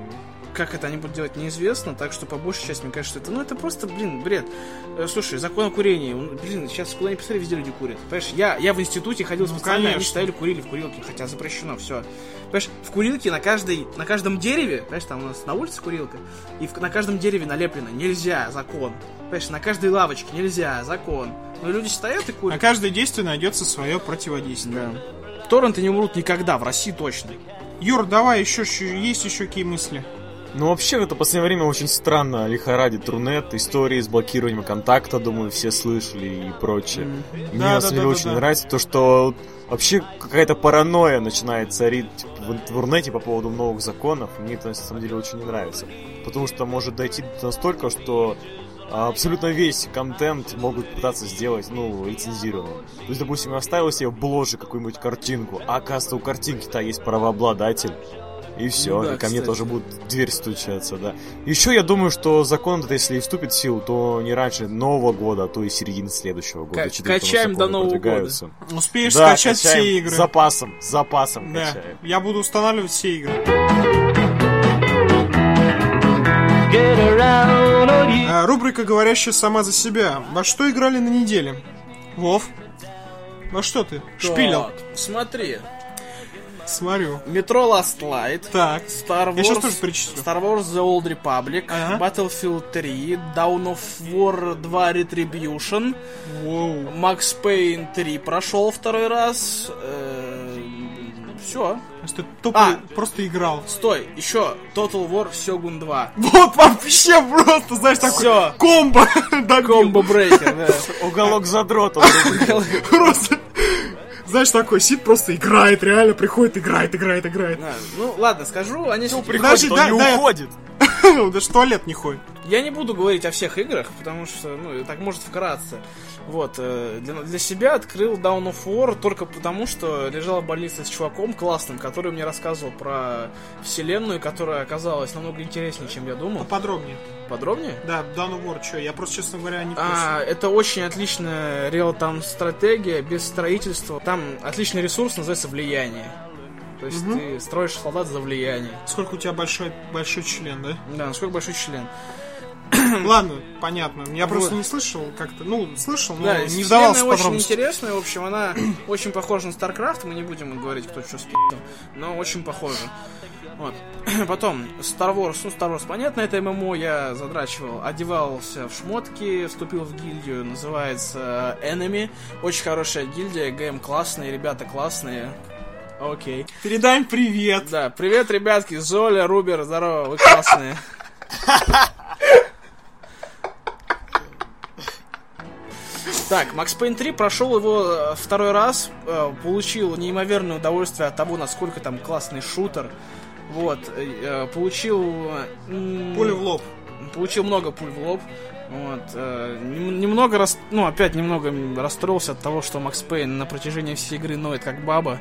S4: как это они будут делать, неизвестно, так что по большей части, мне кажется, это, ну, это просто, блин, бред. Э, Слушай, закон о курении, он, блин, сейчас куда ни посмотри, везде люди курят. Понимаешь, я, я в институте ходил
S1: Ну,
S4: специально, они
S1: конечно.
S4: стояли, курили в курилке, хотя запрещено, все. Понимаешь, в курилке на каждой, на каждом дереве, понимаешь, там у нас на улице курилка, и в- на каждом дереве налеплено, нельзя, закон. Понимаешь, на каждой лавочке нельзя, закон. Но люди стоят и курят.
S1: На каждое действие найдется свое противодействие.
S4: Да. Торренты не умрут никогда, в России точно.
S1: Юр, давай еще, еще- есть еще какие мысли?
S3: Ну, вообще, в это последнее время очень странно лихорадит Рунет, истории с блокированием контакта, думаю, все слышали и прочее. Мне,
S1: Да,
S3: на
S1: да,
S3: самом
S1: да,
S3: деле,
S1: да,
S3: очень
S1: да.
S3: нравится то, что вообще какая-то паранойя начинает царить типа, в, в Рунете по поводу новых законов. Мне это, на самом деле, очень не нравится. Потому что может дойти настолько, что абсолютно весь контент могут пытаться сделать, ну, лицензированным. То есть, допустим, я оставил себе в бложе какую-нибудь картинку, а оказывается, у картинки-то есть правообладатель. И все,
S4: Ну да,
S3: и ко мне
S4: кстати.
S3: тоже будут дверь стучаться, да. Еще я думаю, что закон этот, если и вступит в силу, то не раньше Нового года, а то и середины следующего года. Там
S4: качаем до Нового
S3: продвигаются.
S1: Успеешь
S3: Да,
S1: скачать все игры.
S3: С запасом, с запасом
S1: Да,
S3: качаем.
S1: я буду устанавливать все игры. А, рубрика, говорящая сама за себя. Во что играли на неделе? Вов? Во что ты? Шпилил?
S4: Так, Смотри.
S1: Смотрю.
S4: Метро Last Light.
S1: Так.
S4: Star Wars,
S1: Я щас тоже перечислю.
S4: Star Wars The Old Republic,
S1: Ага.
S4: Battlefield 3, Dawn of War 2 Retribution,
S1: Воу.
S4: Max Payne 3 прошел второй раз, э, Все.
S1: То есть ты тупо
S4: А.
S1: просто играл.
S4: Стой, еще Total War Shogun 2.
S1: Вот вообще просто, знаешь, такой
S4: Всё.
S1: комбо.
S4: Комбо брейкер, да.
S3: Уголок задрота.
S1: Просто, знаешь, такой сид просто играет, реально приходит, играет, играет, играет.
S4: Да, Ну, ладно, скажу, они...
S3: Ну,
S4: с-
S3: приходит, он
S1: да-
S3: не
S1: да,
S3: уходит.
S1: Даже в туалет не ходит.
S4: Я не буду говорить о всех играх, потому что, ну, так может вкратце. Вот, э, для, для себя открыл Down of War только потому, что лежал в больнице с чуваком классным, который мне рассказывал про вселенную, которая оказалась намного интереснее, чем я думал.
S1: Поподробнее.
S4: Подробнее?
S1: Да, Dawn of War, что, я просто, честно говоря, не.
S4: А, это очень отличная реал-там стратегия, без строительства. Там отличный ресурс, называется влияние. То есть ты строишь солдат за влияние.
S1: Сколько у тебя большой, большой член, да?
S4: Да, насколько большой член.
S1: Ладно, понятно. Я просто
S4: Вот.
S1: не слышал как-то. Ну, слышал, но
S4: Да,
S1: не вдавался
S4: очень
S1: подробности.
S4: интересная, в общем, она очень похожа на StarCraft, мы не будем говорить, кто что спи***л, но очень похожа. Вот. Потом, Star Wars, ну, Star Wars, понятно, это ММО, я задрачивал, одевался в шмотки, вступил в гильдию, называется Enemy, очень хорошая гильдия, ГМ классные, ребята классные, окей.
S1: Передай им привет.
S4: Да, привет, ребятки, Золя, Рубер, здорово, вы классные. Так, Макс Пейн 3 прошел его э, второй раз, э, получил неимоверное удовольствие от того, насколько там классный шутер. Вот, э, получил... м,
S1: Пуля в лоб.
S4: Получил много пуль в лоб. Вот, э, нем- немного рас... ну, опять немного расстроился от того, что Макс Пейн на протяжении всей игры ноет как баба.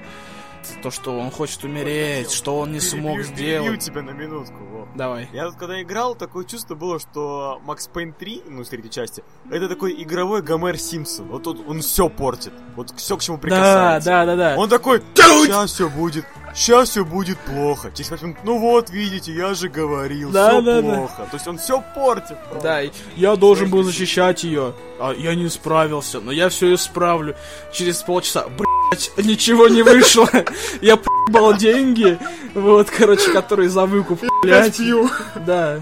S4: То, что он хочет умереть, что он не смог
S3: Перебью- перебью
S4: сделать.
S3: тебя на минутку. во.
S4: Давай.
S3: Я вот когда играл, такое чувство было, что Макс Пейн 3, ну, с третьей части, это такой игровой Гомер Симпсон. Вот он, он все портит. Вот все к чему
S4: Да,
S3: прикасается.
S4: да, да, да.
S3: Он такой, сейчас все будет, сейчас все будет плохо. Через пять минут, ну вот, видите, я же говорил,
S4: Да,
S3: все
S4: да, да.
S3: плохо. То есть он все портит. просто.
S4: Да, я должен был защищать ее, а я не справился, но я все исправлю. Через полчаса, блять, ничего не вышло. Я проебал деньги, вот, короче, которые за выкуп, блять. Да.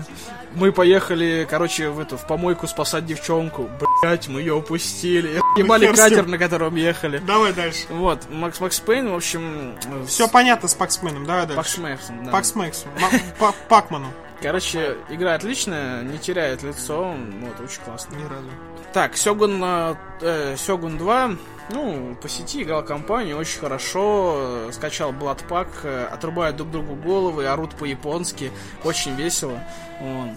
S4: Мы поехали, короче, в эту, в помойку спасать девчонку. Блять, мы ее упустили. Ебали
S1: с
S4: катер, на котором ехали.
S1: Давай дальше.
S4: Вот, Макс Макс Пейн, в общем...
S1: Все понятно с Паксменом, давай дальше.
S4: Пакс да.
S1: Пакс Мэксу. Ма- Па- Пакману.
S4: Короче, игра отличная, не теряет лицо, вот, очень классно.
S1: Ни разу.
S4: Так, Сёгун, э, э, Сёгун 2, ну, по сети играл компанию, очень хорошо, э, скачал Bloodpack, э, отрубают друг другу головы, орут по-японски, очень весело. Вот.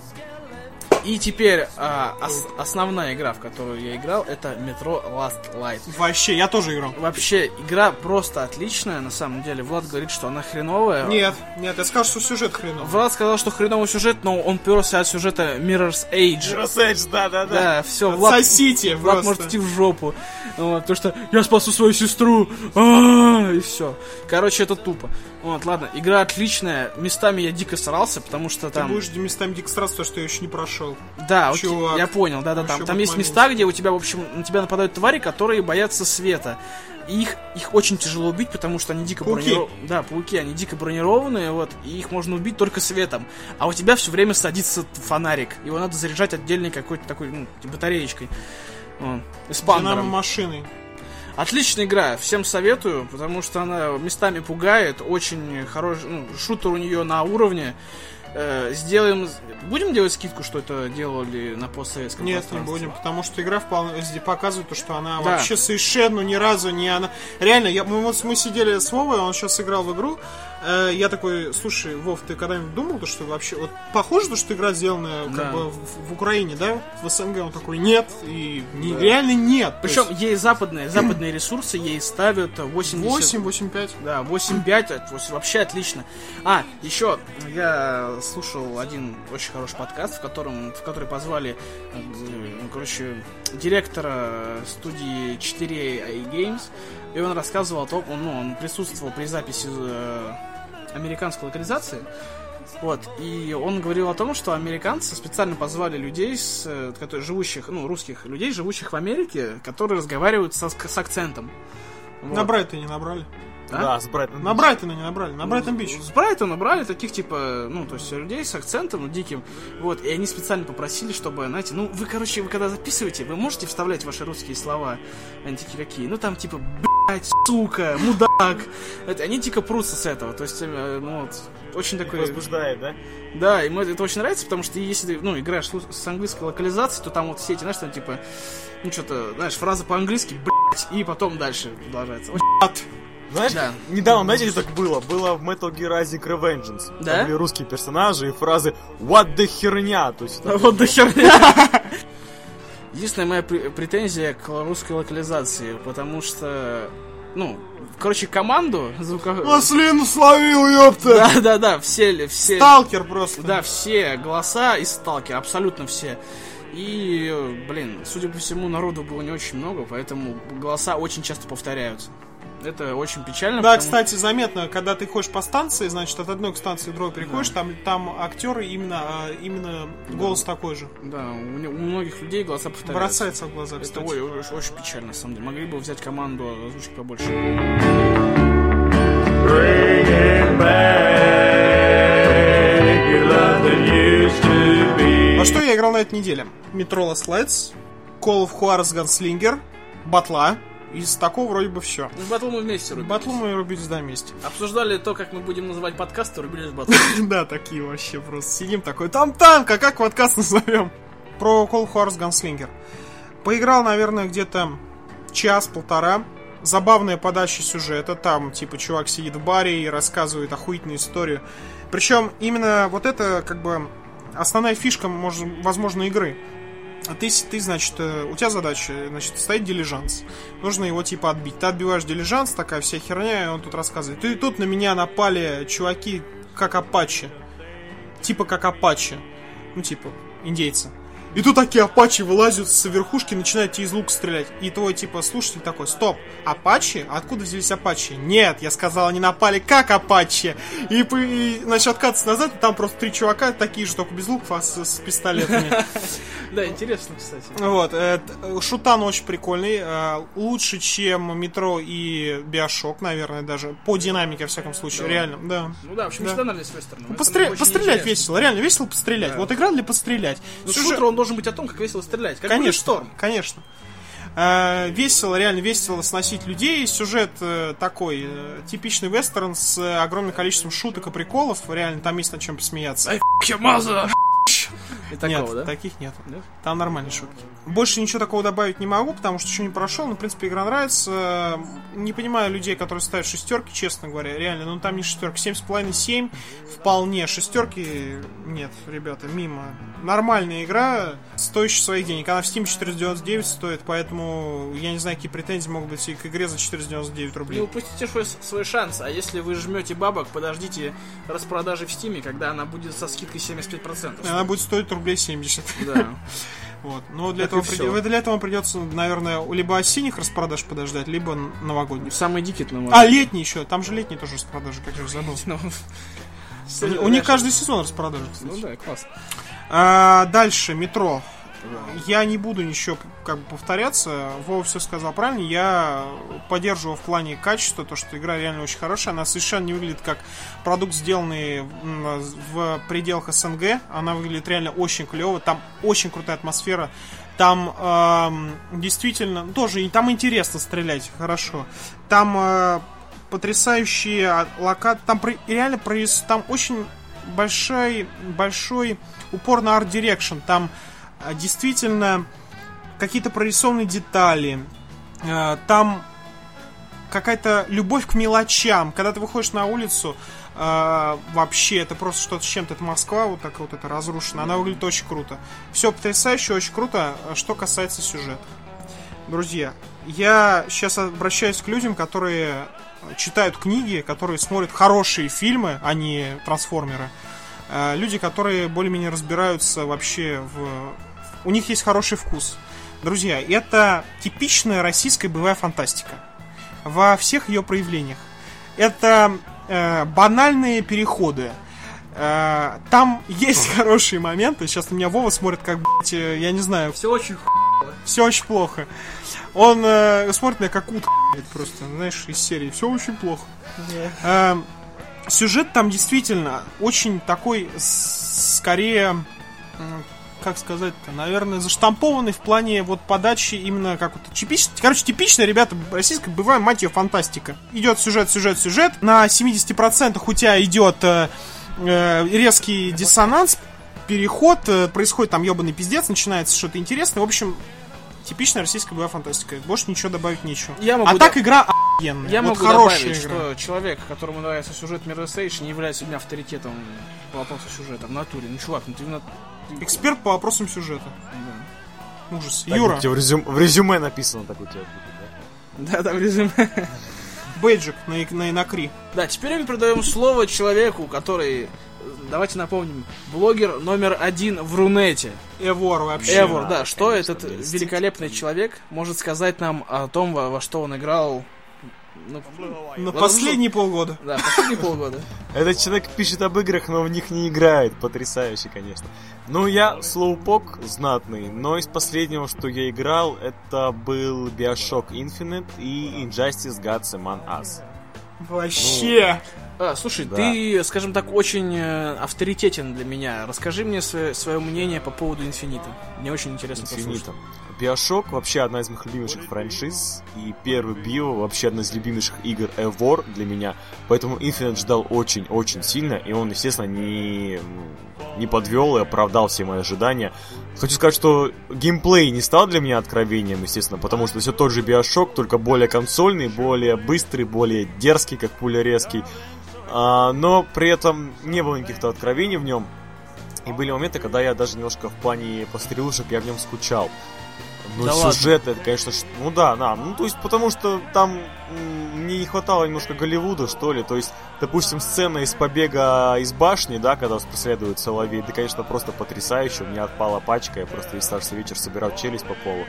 S4: И теперь а, ос- основная игра, в которую я играл, это Metro Last Light.
S1: Вообще, я тоже играл.
S4: Вообще, игра просто отличная, на самом деле. Влад говорит, что она хреновая.
S1: Нет, нет, я скажу, что сюжет хреновый.
S4: Влад сказал, что хреновый сюжет, но он перся от сюжета Mirror's Age.
S3: Mirror's Edge, да, да, да.
S4: Да, все, Влад,
S1: Сосите
S4: Влад
S1: просто.
S4: может идти в жопу. Вот, потому что я спасу свою сестру. А, И все. Короче, это тупо. Вот, ладно, игра отличная. Местами я дико старался, потому что
S1: Ты
S4: там.
S1: будешь местами дико стараться, потому что я еще не прошел.
S4: Да, окей,
S1: Чувак.
S4: я понял, да, да, там. Там есть места, где у тебя, в общем, на тебя нападают твари, которые боятся света. И их, их очень тяжело убить, потому что они дико бронированные. Да, пауки, они дико бронированные, вот, и их можно убить только светом. А у тебя все время садится фонарик. Его надо заряжать отдельной какой-то такой, ну, батареечкой. Вот, эспандером.
S1: Динамо-машиной.
S4: Отличная игра, всем советую, потому что она местами пугает, очень хороший, ну, шутер у нее на уровне. Э, сделаем, будем делать скидку, что это делали на постсоветском
S1: Нет, не будем, потому что игра вполне показывает, то, что она
S4: Да.
S1: вообще совершенно ни разу не она. Реально, я, мы, вот мы сидели с Вовой, он сейчас играл в игру. э, я такой, слушай, Вов, ты когда-нибудь думал, то, что вообще. Вот похоже, то, что игра сделана как
S4: Да.
S1: бы в, в Украине, да? В СНГ он такой, нет, и не- реально нет.
S4: Причем
S1: есть
S4: ей западные, западные ресурсы ей ставят 80...
S1: 8, 8, 5.
S4: Да, 8.5, это вот вообще отлично. А, еще я слушал один очень хороший подкаст, в котором, в который позвали, э, короче, директора студии 4A Games, и он рассказывал о том, он, ну, он присутствовал при записи э, американской локализации, вот, и он говорил о том, что американцы специально позвали людей, с, э, которые, живущих, ну, русских людей, живущих в Америке, которые разговаривают со- с акцентом. Вот.
S1: На Брайтоне набрали.
S4: А?
S3: Да, с Брайтоном.
S1: На Брайтоне не набрали, на Брайтон Бич.
S4: С Брайтона брали таких, типа, ну, то есть людей с акцентом ну, диким. Вот, и они специально попросили, чтобы, знаете, ну, вы, короче, вы когда записываете, вы можете вставлять ваши русские слова. Они такие, какие? Ну, там, типа, блядь, сука, мудак. Это, они дико прутся с этого. То есть, э, ну вот, очень такой...
S3: Возбуждает, да?
S4: Да, ему это очень нравится, потому что если ты, ну, играешь с с английской локализацией, то там вот все эти, знаешь, там типа, ну, что-то, знаешь, фраза по-английски, блядь, и потом дальше продолжается. Очень
S3: Знаешь,
S4: Да.
S3: недавно, знаете, что так было? Было в Metal Gear Rising Revengeance.
S4: Да?
S3: Там были русские персонажи и фразы «What the херня?» То есть,
S4: Вот до херня. Единственная моя пр- претензия к русской локализации, потому что, ну, короче, команду звуковую...
S1: Маслину словил, ёпта!
S4: Да, да, да, все, все...
S1: Сталкер просто.
S4: Да, все голоса из Сталкера, абсолютно все. И, блин, судя по всему, народу было не очень много, поэтому голоса очень часто повторяются. Это очень печально.
S1: Да,
S4: потому-
S1: кстати, заметно, когда ты ходишь по станции, значит, от одной к станции к другой переходишь, там, там актеры именно, а, именно голос такой же.
S4: Да, у, у многих людей голоса повторяются.
S1: Бросается в глаза,
S4: Это
S1: кстати.
S4: ой, очень, очень печально, на самом деле. Могли бы взять команду озвучки побольше.
S1: Во что я играл на этой неделе? Metro Last Lights, Call of Juarez Gunslinger, Батла. Из такого вроде бы все.
S4: Ну, батл мы вместе рубились.
S1: Батлу мы рубились до вместе.
S4: Обсуждали то, как мы будем называть подкаст, и рубились батл.
S1: Да, такие вообще просто. Сидим такой, там танк, а как подкаст назовем? Про Call Juarez Gunslinger. Поиграл, наверное, где-то час-полтора. Забавная подача сюжета. Там, типа, чувак сидит в баре и рассказывает охуительную историю. Причем именно вот это, как бы, основная фишка, может, возможно, игры. А Ты, ты, значит, э, у тебя задача, значит, стоит дилижанс. Нужно его, типа, отбить. Ты отбиваешь дилижанс, такая вся херня, и он тут рассказывает. И тут на меня напали чуваки, как апачи. Типа, как апачи. Ну, типа, индейцы. И тут такие апачи вылазят с верхушки, начинают тебе из лука стрелять. И твой, типа, слушатель такой, стоп, апачи? Откуда взялись апачи? Нет, я сказал, они напали как апачи. И, и начал откатываться назад, и там просто три чувака, такие же, только без луков, а с, с пистолетами.
S4: Да, интересно, кстати.
S1: Вот, э, Шутан очень прикольный, э, лучше, чем Метро и Биошок, наверное, даже, по динамике, во всяком случае, реально, да.
S4: Ну да, в общем,
S1: Да.
S4: всегда нравились вестерны.
S1: Пострелять весело, реально весело пострелять. Вот игра для пострелять.
S4: Ну, шутер, он должен быть о том, как весело стрелять. Как
S1: Конечно,
S4: Шторм.
S1: конечно. Э, весело, реально весело сносить людей. Сюжет э, такой, э, типичный вестерн с э, огромным количеством шуток и приколов. Реально, там есть над чем посмеяться.
S4: Ай, маза! И
S1: нет,
S4: такого, да?
S1: таких нет.
S4: Нет?
S1: Там нормальные шутки. Больше ничего такого добавить не могу, потому что еще не прошел. Но, в принципе, игра нравится. Не понимаю людей, которые ставят шестерки, честно говоря. Реально, ну там не шестерки. Семь с половиной, семь. Вполне. Шестерки нет, ребята, мимо. Нормальная игра, стоящая своих денег. Она в Steam 499 стоит, поэтому я не знаю, какие претензии могут быть и к игре за 499
S4: Не
S1: рублей.
S4: упустите свой, свой шанс, а если вы жмете бабок, подождите распродажи в Стиме, когда она будет со скидкой 75%.
S1: Она будет стоить рублей 70.
S4: Да.
S1: Вот. Но для
S4: Так
S1: этого,
S4: и
S1: приди-
S4: всё.
S1: для этого придется, наверное, либо осенних распродаж подождать, либо новогодних.
S4: Самый дикий, ну,
S1: А, летний еще. Там же летний тоже распродажи, как же забыл.
S4: ну,
S1: У них каждый сезон распродажи,
S4: Ну да, класс.
S1: А, дальше, метро. Я не буду ничего как бы повторяться. Вова все сказал правильно. Я поддерживаю в плане качества, то, что игра реально очень хорошая. Она совершенно не выглядит как продукт, сделанный в пределах СНГ. Она выглядит реально очень клево. Там очень крутая атмосфера. Там эм, действительно тоже и там интересно стрелять, хорошо. Там э, потрясающие локации. Там про- реально прорис- там очень большой, большой упор на art direction. Там э, действительно какие-то прорисованные детали. Э, там какая-то любовь к мелочам. Когда ты выходишь на улицу, э, вообще это просто что-то с чем-то. Это Москва, вот так вот это разрушена. Она выглядит очень круто. Все потрясающе, очень круто, э, что касается сюжета. Друзья, я сейчас обращаюсь к людям, которые читают книги, которые смотрят хорошие фильмы, а не трансформеры. Э, Люди, которые более-менее разбираются вообще в... У них есть хороший вкус. Друзья, это типичная российская боевая фантастика. Во всех ее проявлениях. Это э, банальные переходы. Э, там есть хорошие моменты. Сейчас на меня Вова смотрит, как, блядь, э, я не знаю,
S4: Все очень
S1: все очень плохо. Он э, смотрит на меня как утка, блядь, просто, знаешь, из серии. Все очень плохо. Эм, сюжет там действительно очень такой, скорее, как сказать-то, наверное, заштампованный в плане вот подачи именно как вот типичный, короче, типичная, ребята, российская бывает, мать ее, фантастика. Идет сюжет, сюжет, сюжет. На 70% у тебя идет э, э, резкий диссонанс, переход, э, происходит там ебаный пиздец, начинается что-то интересное. В общем, типичная российская боевая фантастика. Больше ничего добавить нечего.
S4: Я
S1: а
S4: могу
S1: так
S4: да-
S1: игра охуенная.
S4: Я
S1: вот
S4: могу
S1: хорошая
S4: добавить,
S1: игра.
S4: что человек, которому нравится сюжет Mirror's Edge, не является для меня авторитетом по вопросу сюжета в натуре. Ну, чувак, ну ты именно...
S1: Эксперт по вопросам сюжета. Ужас.
S3: Так
S1: Юра,
S3: у тебя в, резюм- в резюме написано так у тебя будет, да?
S4: Да, да, в резюме.
S1: бейджик на, на инакри.
S4: Да, теперь мы передаем слово человеку, который, давайте напомним, блогер номер один в Рунете.
S1: Эвор вообще.
S4: Эвор, да, что
S3: конечно,
S4: этот великолепный человек может сказать нам о том, во, во что он играл, ну,
S1: На
S4: Вот
S1: последние полгода.
S4: да, последние полгода.
S3: Этот человек пишет об играх, но в них не играет. Потрясающе, конечно. Ну, я слоупок знатный, но из последнего, что я играл, это был Bioshock Infinite и Injustice Gods Among Us.
S1: Вообще.
S4: А, слушай,
S3: Да.
S4: ты, скажем так, очень э, авторитетен для меня. Расскажи мне свое, мнение по поводу Инфинита. Мне очень интересно послушать.
S3: Bioshock вообще одна из моих любимейших франшиз, и первый Био вообще одна из любимейших игр Ever для меня, поэтому Infinite ждал очень-очень сильно, и он, естественно, не, не подвел и оправдал все мои ожидания. Хочу сказать, что геймплей не стал для меня откровением, естественно, потому что все тот же Bioshock, только более консольный, более быстрый, более дерзкий, как пуля резкий, А, но при этом не было никаких-то откровений в нем, и были моменты, когда я даже немножко в плане пострелушек я в нем скучал. Ну,
S4: Да ладно?
S3: сюжет, это, конечно, ш- ну да, да, ну то есть потому что там мне не хватало немножко Голливуда, что ли, то есть, допустим, сцена из побега из башни, да, когда вас преследует Соловей, да, конечно, просто потрясающе, у меня отпала пачка, я просто весь старший вечер собирал челюсть по полу,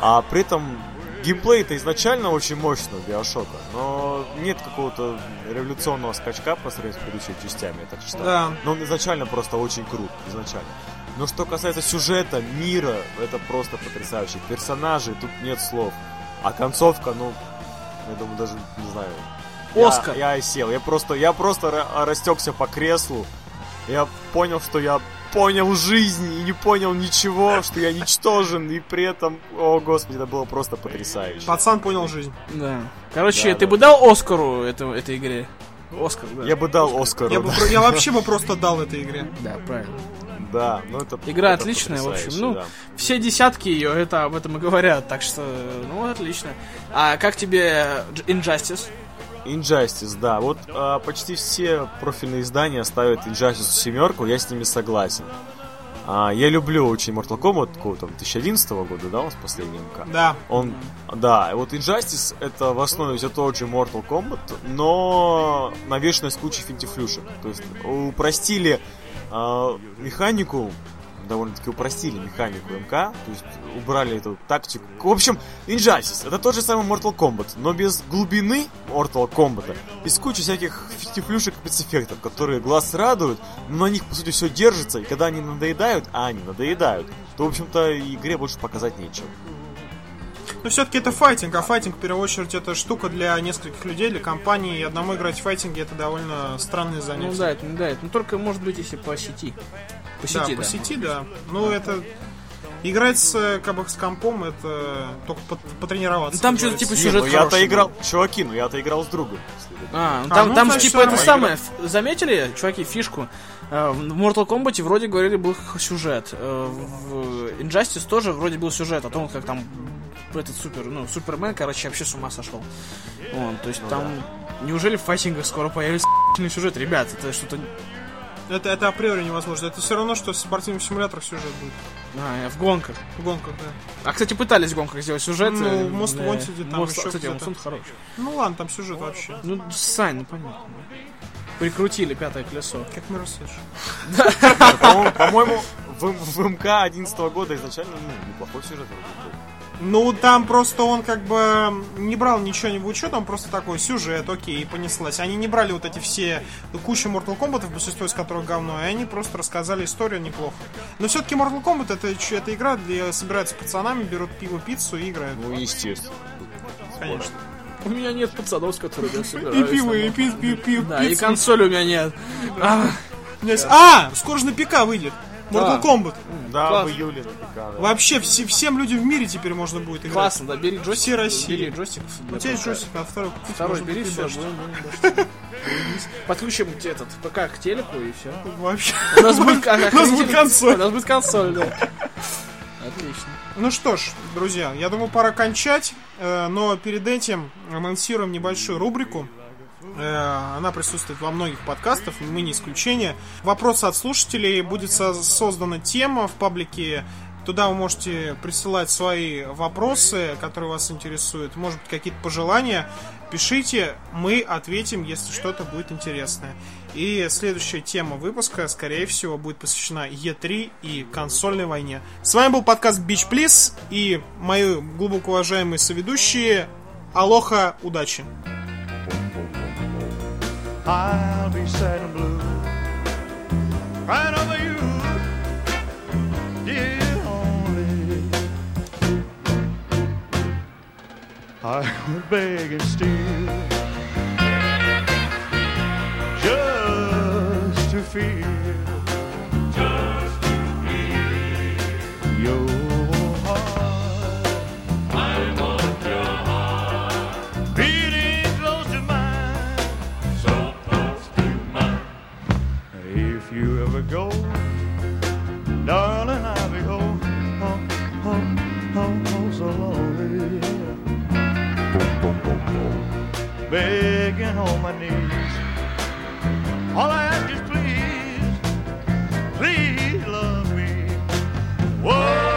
S3: а при этом геймплей-то изначально очень мощный у Биошока, но нет какого-то революционного скачка по сравнению с предыдущими частями, я так считаю.
S1: Да.
S3: Но он изначально просто очень крут, изначально. Но что касается сюжета, мира, это просто потрясающе. Персонажей, тут нет слов. А концовка, ну, я думаю, даже, не знаю. Я-
S4: Оскар.
S3: Я, сел, я просто, я просто ра- растекся по креслу. Я понял, что я понял жизнь и не понял ничего, что я ничтожен, и при этом, о господи, это было просто потрясающе.
S1: Пацан понял жизнь.
S4: Да. Короче,
S3: Да,
S4: ты
S3: да.
S4: бы дал Оскару эту, этой игре? Оскар, да.
S3: Я бы дал Оскар.
S1: Я, бы, про- я вообще бы просто дал этой игре.
S4: Да, правильно.
S3: Да, ну это
S4: Игра
S3: это
S4: отличная, в общем. Ну,
S3: да.
S4: все десятки ее это об этом и говорят, так что, ну, отлично. А как тебе Injustice?
S3: Injustice, да. Вот а, почти все профильные издания ставят Injustice семерку, я с ними согласен. А, я люблю очень Mortal Kombat, какого там, 2011 года, да, у нас последний МК?
S1: Да.
S3: Он, да, вот Injustice это в основе все тот же Mortal Kombat, но навешенный с кучей финтифлюшек. То есть упростили а, механику, довольно-таки упростили механику МК, то есть убрали эту тактику. В общем, Injustice это тот же самый Mortal Kombat, но без глубины Mortal Kombat, и с кучей всяких финтифлюшек и спецэффектов, которые глаз радуют, но на них, по сути, все держится, и когда они надоедают, а они надоедают, то, в общем-то, игре больше показать нечего.
S1: Но все-таки это файтинг, а файтинг в первую очередь это штука для нескольких людей, для компании, и одному играть в файтинге это довольно странное занятие.
S4: Ну да, это, да, это, ну только может быть, если по сети. По
S1: Да,
S4: сети,
S1: по
S4: да.
S1: сети, да. Ну, это... Играть с, как бы, с компом, это только по- потренироваться.
S4: Ну, там что-то типа
S3: Не,
S4: сюжет
S3: ну я-то играл, чуваки, ну я-то играл с другом.
S4: А, ну
S1: А,
S4: там,
S1: ну,
S4: там
S1: значит,
S4: типа это самое, заметили, чуваки, фишку? Э, В Mortal Kombat вроде говорили был сюжет. Э, В Injustice тоже вроде был сюжет о том, как там этот супер, ну, Супермен, короче, вообще с ума сошел. Он, то есть там... Неужели в файтингах скоро появится сюжет? Ребят, это что-то...
S1: Это, это априори невозможно. Это все равно, что в спортивных симуляторах сюжет будет.
S4: А, в гонках.
S1: В гонках, да.
S4: А, кстати, пытались в гонках сделать сюжет.
S1: Ну,
S4: э,
S1: Most
S4: э,
S1: Wanted, там
S4: Most-
S1: еще
S4: Кстати, Wanted хороший.
S1: Ну ладно, там сюжет вообще.
S4: Ну, Сань, ну понятно. Прикрутили пятое колесо.
S1: Как мы Edge.
S3: По-моему, по-моему, в, в МК 11 года изначально ну, неплохой сюжет был.
S1: Ну, там просто он как бы не брал ничего не в учет, он просто такой сюжет, окей, и понеслась. Они не брали вот эти все кучу Mortal Kombat, большинство из которых говно, и они просто рассказали историю неплохо. Но все-таки Mortal Kombat это, это игра, где собираются с пацанами, берут пиво, пиццу и играют.
S3: Ну, естественно.
S1: Конечно.
S4: У меня нет пацанов, с которыми я
S1: И
S4: собираюсь.
S1: пиво,
S4: там.
S1: и пи- пи- пи-
S4: Да, и консоли у меня нет. А,
S1: У меня есть- А, скоро же на ПК выйдет. Mortal
S4: Да.
S1: Kombat.
S3: Да,
S4: Класс.
S3: в июле да.
S1: Вообще, все, всем людям в мире теперь можно будет играть.
S4: Классно, да, бери джойстик.
S1: Все России.
S4: Бери джойстик.
S1: У тебя есть джойстик, а второй купить
S4: Второй бери, все. Подключим этот ПК к телеку и все.
S1: Вообще.
S4: У нас будет,
S1: У нас будет консоль.
S4: У нас будет консоль, да. Отлично.
S1: Ну что ж, друзья, я думаю, пора кончать. э, Но перед этим анонсируем небольшую рубрику. Э, Она присутствует во многих подкастах, мы не исключение. Вопросы от слушателей. Будет со- создана тема в паблике. Туда вы можете присылать свои вопросы, которые вас интересуют. Может быть, какие-то пожелания. Пишите, мы ответим, если что-то будет интересное. И следующая тема выпуска, скорее всего, будет посвящена Е3 и консольной войне. С вами был подкаст Beach Please и мои глубоко уважаемые соведущие. Алоха, удачи!
S6: I'll be sad and blue, crying over you, dear only. I would beg and steal just to feel, just to feel. Your Begging on my knees. All I ask is please, please love me. Whoa.